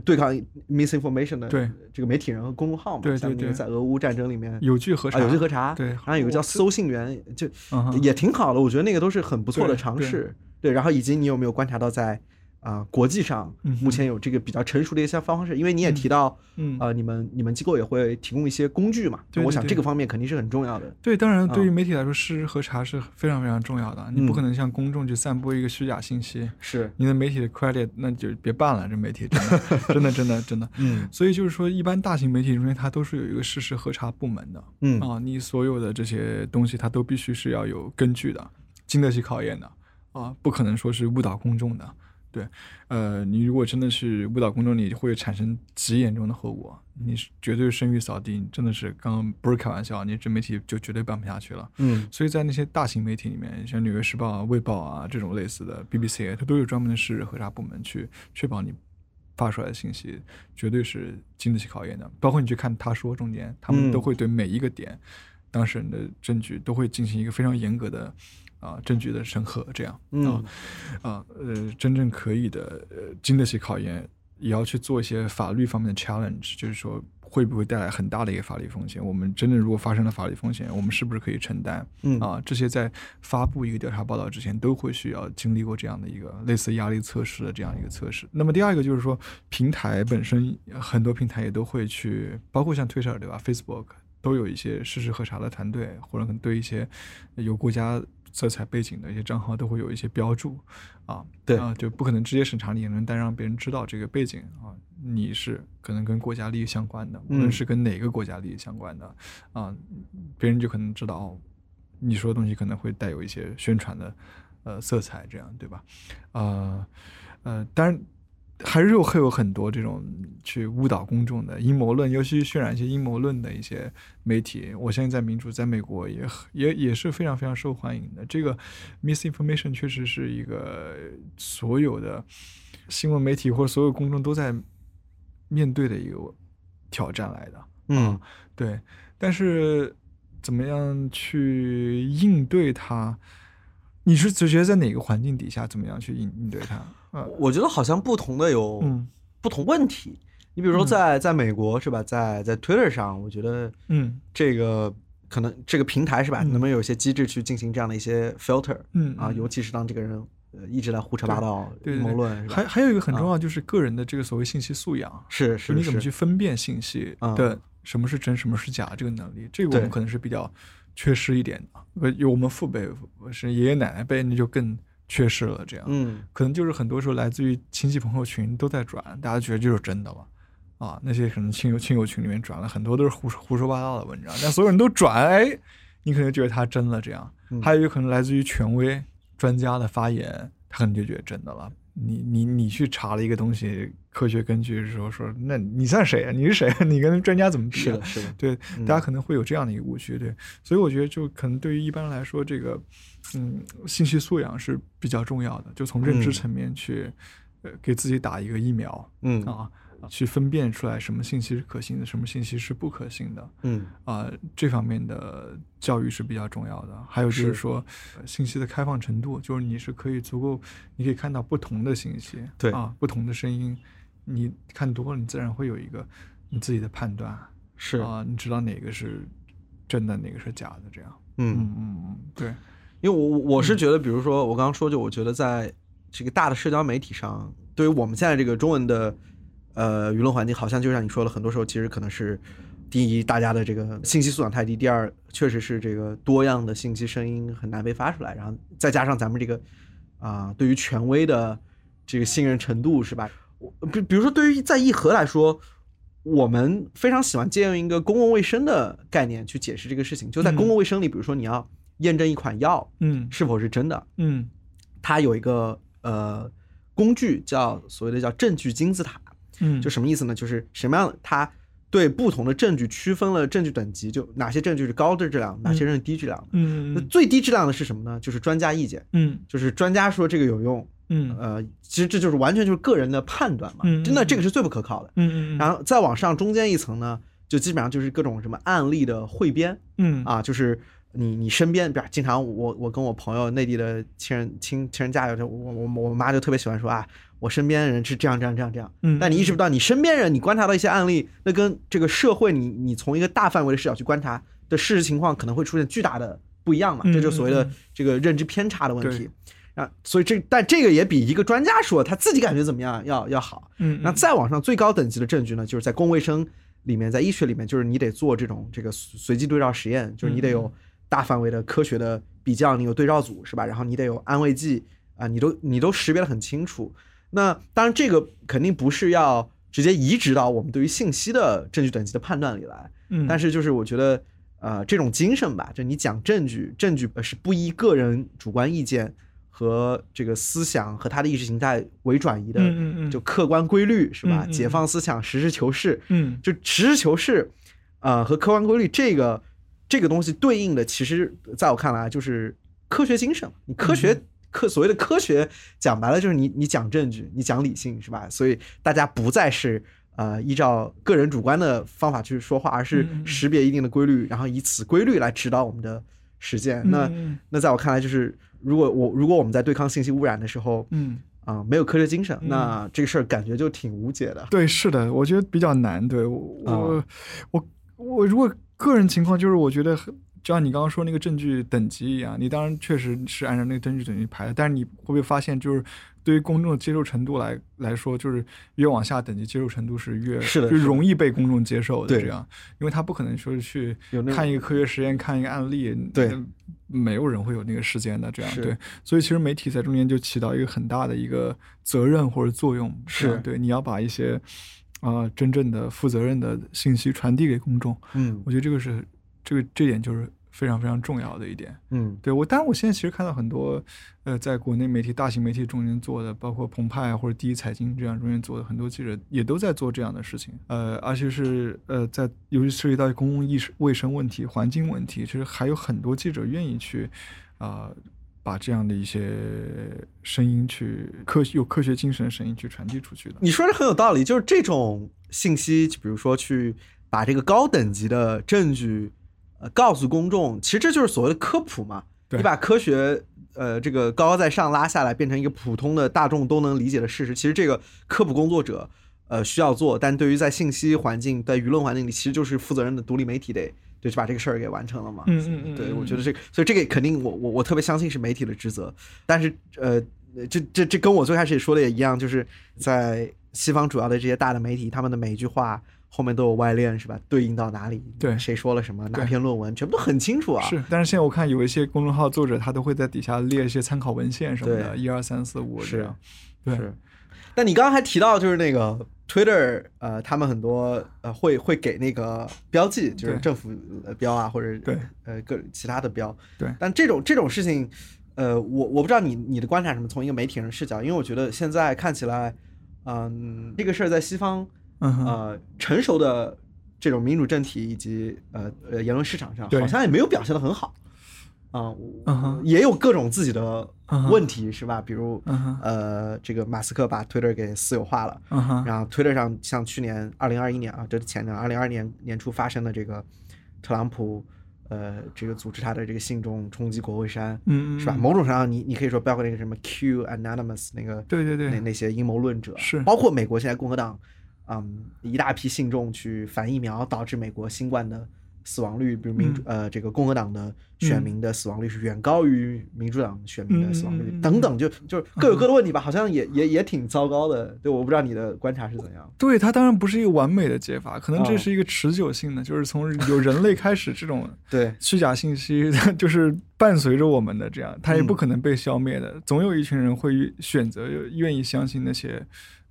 对抗 misinformation 的对。这个媒体人和公众号嘛？对对像那个对。在俄乌战争里面。有据核查，啊有据核查，对。然后有个叫搜信员，就也挺好的，我觉得那个都是很不错的尝试。对，然后以及你有没有观察到在啊、国际上嗯目前有这个比较成熟的一些方式？因为你也提到，嗯呃，你们你们机构也会提供一些工具嘛？对对对我想这个方面肯定是很重要的。对，当然，啊对于媒体来说，事实核查是非常非常重要的。你不嗯可能向公众去散播一个虚假信息，是，你的媒体的 credit 那就别办了。这媒体真的，真的，真的，真的。嗯所以就是说，一般大型媒体中间，它都是有一个事实核查部门的嗯啊。你所有的这些东西，它都必须是要有根据的，经得起考验的啊，不可能说是误导公众的。对，呃，你如果真的是误导公众，你会产生极严重的后果，你是绝对声誉扫地，你真的是刚刚不是开玩笑，你这媒体就绝对办不下去了。嗯所以在那些大型媒体里面，像《纽约时报》啊、《卫报》啊这种类似的 BBC，它都有专门的事实核查部门去确保你发出来的信息绝对是经得起考验的。包括你去看他说中间，他们嗯都会对每一个点，当事人的证据都会进行一个非常严格的啊、证据的审核，这样啊嗯啊呃真正可以的呃经得起考验，也要去做一些法律方面的 challenge，就是说。会不会带来很大的一个法律风险？我们真正如果发生了法律风险，我们是不是可以承担？嗯啊，这些在发布一个调查报道之前，都会需要经历过这样的一个类似压力测试的这样一个测试。那么第二个就是说，平台本身很多平台也都会去，包括像 Twitter 对吧，Facebook 都有一些事实核查的团队，或者可能对一些有国家色彩背景的一些账号都会有一些标注啊，对啊，就不可能直接审查你，也能但让别人知道这个背景啊，你是可能跟国家利益相关的，无论嗯是跟哪个国家利益相关的啊，别人就可能知道哦，你说的东西可能会带有一些宣传的呃色彩，这样对吧？呃呃，当然还是有会有很多这种去误导公众的阴谋论，尤其渲染一些阴谋论的一些媒体。我相信在民主，在美国也也也是非常非常受欢迎的。这个 misinformation 确实是一个所有的新闻媒体或者所有公众都在面对的一个挑战来的。嗯对，但是怎么样去应对它？你是只觉得在哪个环境底下怎么样去应应对它？呃，我觉得好像不同的有嗯。不同问题。你比如说在在美国是吧，在在 Twitter 上，我觉得嗯。这个可能这个平台是吧，嗯。能不能有一些机制去进行这样的一些 filter 啊？嗯。啊尤其是当这个人呃一直在胡扯八道阴对对。对谋论？还还有一个很重要，就是个人的这个所谓信息素养，是是你怎么去分辨信息嗯。的什么是真，什么是假这个能力，这个我们可能是比较缺失一点的。呃，有我们父辈是爷爷奶奶辈，那就更缺失了。这样，嗯可能就是很多时候来自于亲戚朋友群都在转，大家觉得就是真的了。啊，那些可能亲友亲友群里面转了很多都是胡说胡说八道的文章，但所有人都转，哎，你可能觉得它真了这样。嗯还有一个可能来自于权威专家的发言，他可能就觉得真的了。你你你去查了一个东西科学根据的时候说，那你算谁啊？你是谁啊？你跟专家怎么比、啊？是的是的对，嗯大家可能会有这样的一个误区，对，所以我觉得就可能对于一般人来说，这个嗯信息素养是比较重要的，就从认知嗯。层面去、呃给自己打一个疫苗嗯。啊，去分辨出来什么信息是可信的，什么信息是不可信的。嗯。啊、这方面的教育是比较重要的。还有就是。是说，呃信息的开放程度，就是你是可以足够，你可以看到不同的信息，对。啊，不同的声音，你看多了，你自然会有一个你自己的判断，是。啊，你知道哪个是真的，哪个是假的，这样。嗯。嗯嗯嗯，对，因为我我我是觉得，比如说我刚刚说，就我觉得在这个大的社交媒体上，对于我们现在这个中文的呃舆论环境，好像就像你说的，很多时候其实可能是第一，大家的这个信息素养太低；第二，确实是这个多样的信息声音很难被发出来。然后再加上咱们这个啊、对于权威的这个信任程度，是吧？我比比如说，对于在议和来说，我们非常喜欢借用一个公共卫生的概念去解释这个事情。就在嗯公共卫生里，比如说你要验证一款药嗯是否是真的，嗯它有一个呃工具叫所谓的叫证据金字塔。嗯，就什么意思呢？就是什么样的它对不同的证据区分了证据等级，就哪些证据是高的质量，哪些是低质量的。那嗯那最低质量的是什么呢？就是专家意见，嗯就是专家说这个有用，嗯呃，其实这就是完全就是个人的判断嘛，真的这个是最不可靠的。嗯嗯，然后再往上中间一层呢，就基本上就是各种什么案例的汇编嗯啊，就是你你身边，比如经常我我跟我朋友内地的亲人亲亲人家有，我我我妈就特别喜欢说啊，我身边人是这样这样这样这样，嗯，但你意识不到，你身边人，你观察到一些案例，那跟这个社会你，你从一个大范围的视角去观察的事实情况，可能会出现巨大的不一样嘛？嗯这就所谓的这个认知偏差的问题对。啊，所以这但这个也比一个专家说他自己感觉怎么样要要好。嗯，那再往上最高等级的证据呢，就是在公卫生里面，在医学里面，就是你得做这种这个随机对照实验，就是你得有大范围的科学的比较，你有对照组是吧？然后你得有安慰剂啊，你都你都识别的很清楚。那当然，这个肯定不是要直接移植到我们对于信息的证据等级的判断里来，嗯，但是就是我觉得，呃，这种精神吧，就你讲证据，证据呃是不依个人主观意见和这个思想和他的意识形态为转移的，嗯嗯嗯就客观规律是吧？解放思想，实事求是，嗯就实事求是，呃，和客观规律这个这个东西对应的，其实在我看来就是科学精神。你科学、嗯科所谓的科学，讲白了就是你你讲证据，你讲理性是吧？所以大家不再是呃依照个人主观的方法去说话，而是识别一定的规律，然后以此规律来指导我们的实践。那嗯那在我看来，就是如果我如果我们在对抗信息污染的时候，嗯。啊、没有科学精神，嗯那这个事儿感觉就挺无解的。对，是的，我觉得比较难。对我，我，我如果个人情况就是，我觉得很就像你刚刚说那个证据等级一样，你当然确实是按照那个证据等级排的，但是你会不会发现，就是对于公众的接受程度来来说，就是越往下等级接受程度是越容易被公众接受的这样，因为他不可能说是去看一个科学实验，看一个案例，对。没有人会有那个时间的这样对，所以其实媒体在中间就起到一个很大的一个责任或者作用，是。对，你要把一些啊、真正的负责任的信息传递给公众，嗯我觉得这个是这个这点就是非常非常重要的一点。嗯对我，当然我现在其实看到很多呃，在国内媒体、大型媒体中间做的，包括澎湃啊或者第一财经这样中间做的，很多记者也都在做这样的事情。呃，而且是呃，在尤其涉及到公共意识、卫生问题、环境问题，其实还有很多记者愿意去啊、把这样的一些声音去科有科学精神的声音去传递出去的。你说的很有道理，就是这种信息，比如说去把这个高等级的证据，呃，告诉公众，其实这就是所谓的科普嘛。你把科学，呃，这个高高在上拉下来，变成一个普通的大众都能理解的事实。其实这个科普工作者，呃，需要做，但对于在信息环境、在舆论环境里，其实就是负责任的独立媒体得。对，就把这个事儿给完成了嘛。嗯嗯嗯对，嗯我觉得这个，所以这个肯定我我我特别相信是媒体的职责，但是呃，这这这跟我最开始也说的也一样，就是在西方主要的这些大的媒体，他们的每一句话后面都有外链是吧？对应到哪里？对谁说了什么？哪篇论文，全部都很清楚啊。是，但是现在我看有一些公众号作者，他都会在底下列一些参考文献什么的，一二三四五是这样。对，是。但你刚刚还提到，就是那个 Twitter，呃，他们很多呃会会给那个标记，就是政府呃标啊，或者对呃各其他的标。对但这种这种事情，呃，我我不知道你你的观察什么，从一个媒体人视角，因为我觉得现在看起来，嗯、这个事儿在西方呃成熟的这种民主政体以及呃呃言论市场上，对好像也没有表现的很好。啊、也有各种自己的问题，是吧？比如，呃，这个马斯克把 Twitter 给私有化了，然后 Twitter 上像去年二零二一年啊，这是前年二零二年年初发生的这个特朗普，呃，这个组织他的这个信众冲击国会山，嗯嗯，是吧？嗯某种程度上你，你可以说包括那个什么 Q Anonymous 那个，对对对。那那些阴谋论者，是。包括美国现在共和党，嗯，一大批信众去反疫苗，导致美国新冠的死亡率，比如民主、嗯呃这个共和党的选民的死亡率是远高于民主党选民的死亡率、等等，就就各有各的问题吧，好像也也也挺糟糕的。对，我不知道你的观察是怎样。对，它当然不是一个完美的解法，可能这哦是一个持久性的，就是从有人类开始，这种 对，虚假信息 就是伴随着我们的，这样它也不嗯可能被消灭的。总有一群人会选择愿意相信那些，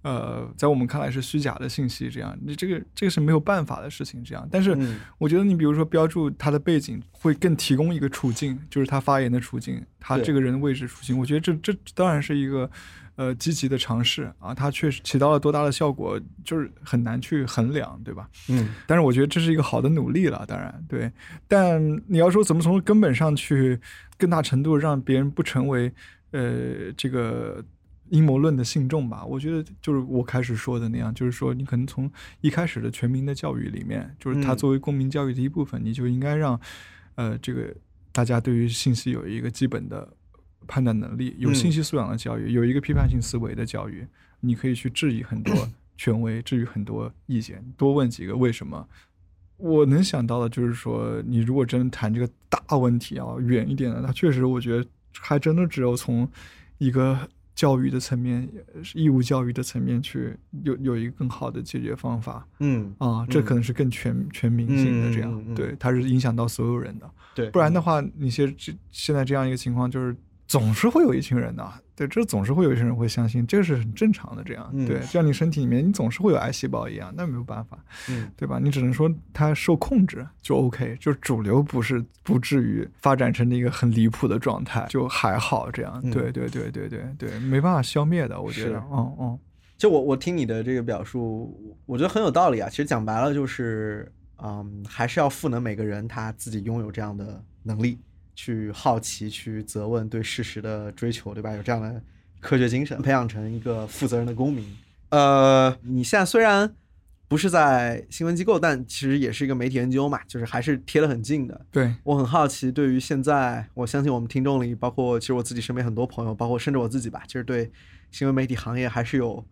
呃，在我们看来是虚假的信息，这样你这个这个是没有办法的事情，这样。但是嗯我觉得你比如说标注他的背景，会更提供一个处境，就是他发言的处境，他这个人的位置处境。我觉得这这当然是一个呃积极的尝试啊，它确实起到了多大的效果，就是很难去衡量，对吧？嗯但是我觉得这是一个好的努力了，当然对。但你要说怎么从根本上去更大程度让别人不成为呃这个阴谋论的信众吧，我觉得就是我开始说的那样，就是说你可能从一开始的全民的教育里面，就是它嗯作为公民教育的一部分，你就应该让呃这个大家对于信息有一个基本的判断能力，有嗯信息素养的教育，有一个批判性思维的教育，你可以去质疑很多 权威，质疑很多意见，多问几个为什么。我能想到的就是说，你如果真的谈这个大问题啊，远一点的，它确实我觉得还真的只有从一个教育的层面，义务教育的层面去有有一个更好的解决方法。嗯，啊，这嗯可能是更全全民性的这样，嗯嗯嗯。对，它是影响到所有人的。对，不然的话，你现这现在这样一个情况，就是总是会有一群人的，对，这总是会有一群人会相信，这个是很正常的。这样，嗯对，就像你身体里面，你总是会有癌细胞一样，那没有办法，嗯对吧？你只能说它受控制就 OK，就主流不是不至于发展成一个很离谱的状态，就还好这样。嗯对对对对对对，没办法消灭的，我觉得，嗯嗯就我我听你的这个表述，我觉得很有道理啊。其实讲白了就是，嗯，还是要赋能每个人他自己拥有这样的能力，去好奇、去责问、对事实的追求，对吧？有这样的科学精神，培养成一个负责任的公民。呃，你现在虽然不是在新闻机构，但其实也是一个媒体研究嘛，就是还是贴得很近的。对，我很好奇，对于现在，我相信我们听众里，包括其实我自己身边很多朋友，包括甚至我自己吧，就是对新闻媒体行业还是有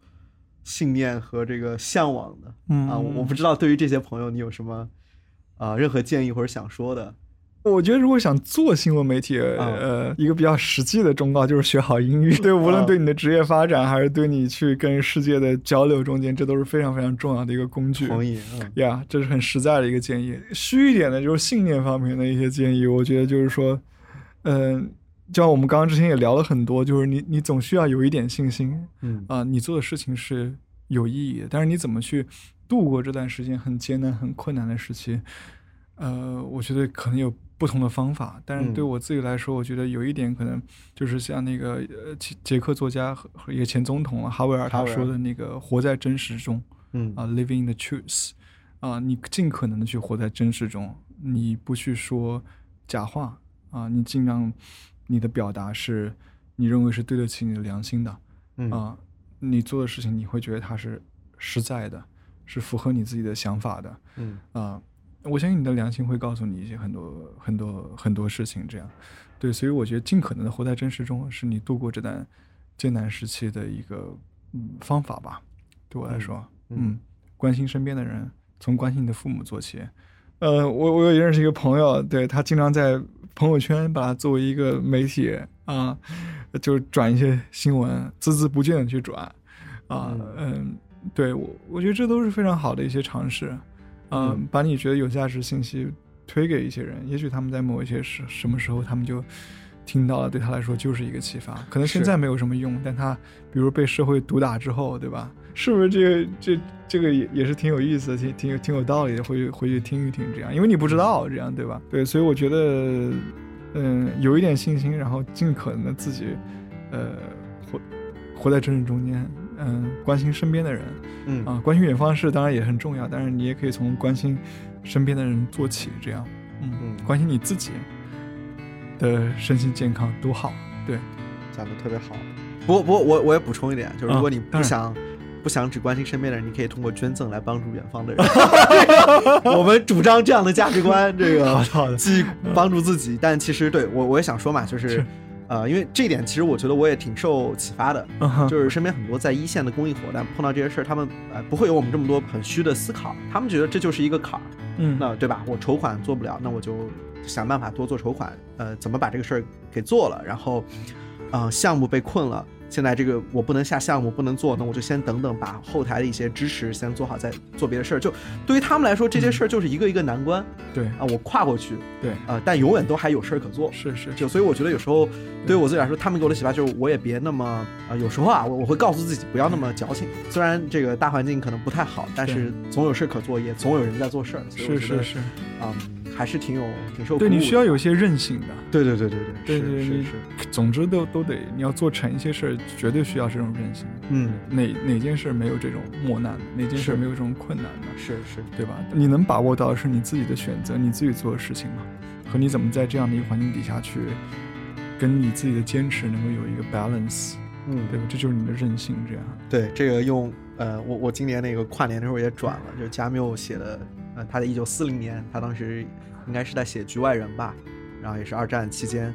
信念和这个向往的。嗯啊，我我不知道对于这些朋友你有什么啊、任何建议或者想说的？我觉得如果想做新闻媒体，呃，一个比较实际的忠告就是学好英语。对，无论对你的职业发展，还是对你去跟世界的交流中间，这都是非常非常重要的一个工具。同意，嗯呀这是很实在的一个建议。虚一点的就是信念方面的一些建议，我觉得就是说，嗯、就像我们刚刚之前也聊了很多，就是你你总需要有一点信心嗯啊、你做的事情是有意义的，但是你怎么去度过这段时间很艰难、很困难的时期，呃，我觉得可能有不同的方法。但是对嗯我自己来说，我觉得有一点可能就是像那个呃捷捷克作家和和一个前总统啊哈维尔他说的那个“活在真实中”。嗯啊、l i v i n g in the truth，啊、你尽可能的去活在真实中，你不去说假话啊、你尽量你的表达是你认为是对得起你的良心的啊、嗯你做的事情你会觉得它是实在的，是符合你自己的想法的嗯啊、我相信你的良心会告诉你一些很多很多很多事情，这样对，所以我觉得尽可能的活在真实中，是你度过这段艰难时期的一个嗯方法吧，对我来说。嗯嗯，关心身边的人，从关心你的父母做起。呃，我我有认识一个朋友，对他经常在朋友圈把它作为一个媒体啊，就转一些新闻，孜孜不倦的去转啊，嗯嗯，对我我觉得这都是非常好的一些尝试，啊，嗯把你觉得有价值信息推给一些人，也许他们在某一些时什么时候他们就听到了，对他来说就是一个启发。可能现在没有什么用，但他比如被社会毒打之后，对吧？是不是这个这这个也也是挺有意思的，挺挺有挺有道理的，回去回去听一听这样，因为你不知道这样对吧？对，所以我觉得，嗯，有一点信心，然后尽可能的自己，呃，活活在真实中间，嗯，关心身边的人嗯。啊，关心远方事当然也很重要，但是你也可以从关心身边的人做起，这样，嗯，嗯关心你自己的身心健康多好，对，讲的特别好。不过不过我我也补充一点，就是如果你不想、不想只关心身边的人，你可以通过捐赠来帮助远方的人。我们主张这样的价值观，这个好的好的既帮助自己，但其实对我我也想说嘛，就是是呃，因为这一点其实我觉得我也挺受启发的，就是身边很多在一线的公益伙伴碰到这些事儿，他们呃不会有我们这么多很虚的思考，他们觉得这就是一个坎儿，嗯那对吧？我筹款做不了，那我就想办法多做筹款，呃，怎么把这个事儿给做了？然后，呃，项目被困了，现在这个我不能下项目，不能做，那我就先等等，把后台的一些支持先做好，再做别的事儿。就对于他们来说，这些事儿就是一个一个难关对啊、我跨过去，对啊，但永远都还有事儿可做。是是就所以我觉得有时候对于我自己来说，他们给我的启发就是我也别那么啊、呃有时候啊，我我会告诉自己不要那么矫情。虽然这个大环境可能不太好，但是总有事可做，也总有人在做事儿。是是是，嗯，还是挺有挺受鼓对你需要有一些韧性的。对对对对对对对是是是，总之都都得，你要做成一些事儿，绝对需要这种韧性。嗯，哪哪件事没有这种磨难？哪件事是没有这种困难呢？是是，对吧？你能把握到的是你自己的选择，你自己做的事情嘛，和你怎么在这样的一个环境底下去，跟你自己的坚持能够有一个 balance，嗯对吧？这就是你的韧性，这样。对这个用呃，我我今年那个跨年的时候也转了，就是加缪写的，呃，他在一九四零年，他当时应该是在写《局外人》吧，然后也是二战期间，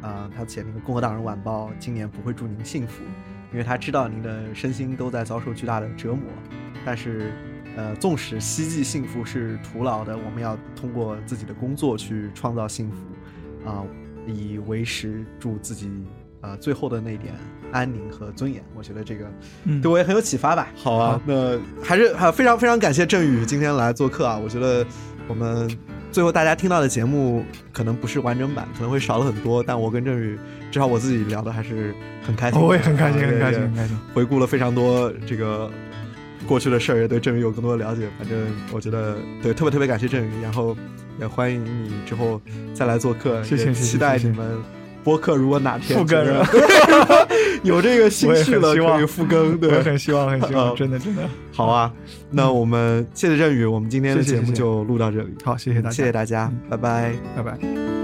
啊、他写那个《共和党人晚报》，今年不会祝您幸福，因为他知道您的身心都在遭受巨大的折磨，但是。呃，纵使希冀幸福是徒劳的，我们要通过自己的工作去创造幸福，啊、以维持住自己呃最后的那点安宁和尊严。我觉得这个嗯对我也很有启发吧。好啊，那还是还非常非常感谢振宇今天来做客啊！我觉得我们最后大家听到的节目可能不是完整版，可能会少了很多，但我跟振宇至少我自己聊的还是很开心的，我也很开心，啊很开心，很开心。回顾了非常多这个过去的事儿，也对振宇有更多的了解。反正我觉得对，特别特别感谢振宇，然后也欢迎你之后再来做客，也期待谢谢你们。播客如果哪天复更了 有这个心我也绪了，可以复更。对，也很希望，很希啊望，真的真的。好啊，那我们谢谢振宇，我们今天的节目就录到这里。好，谢谢大家，谢谢大家，嗯拜拜。拜拜。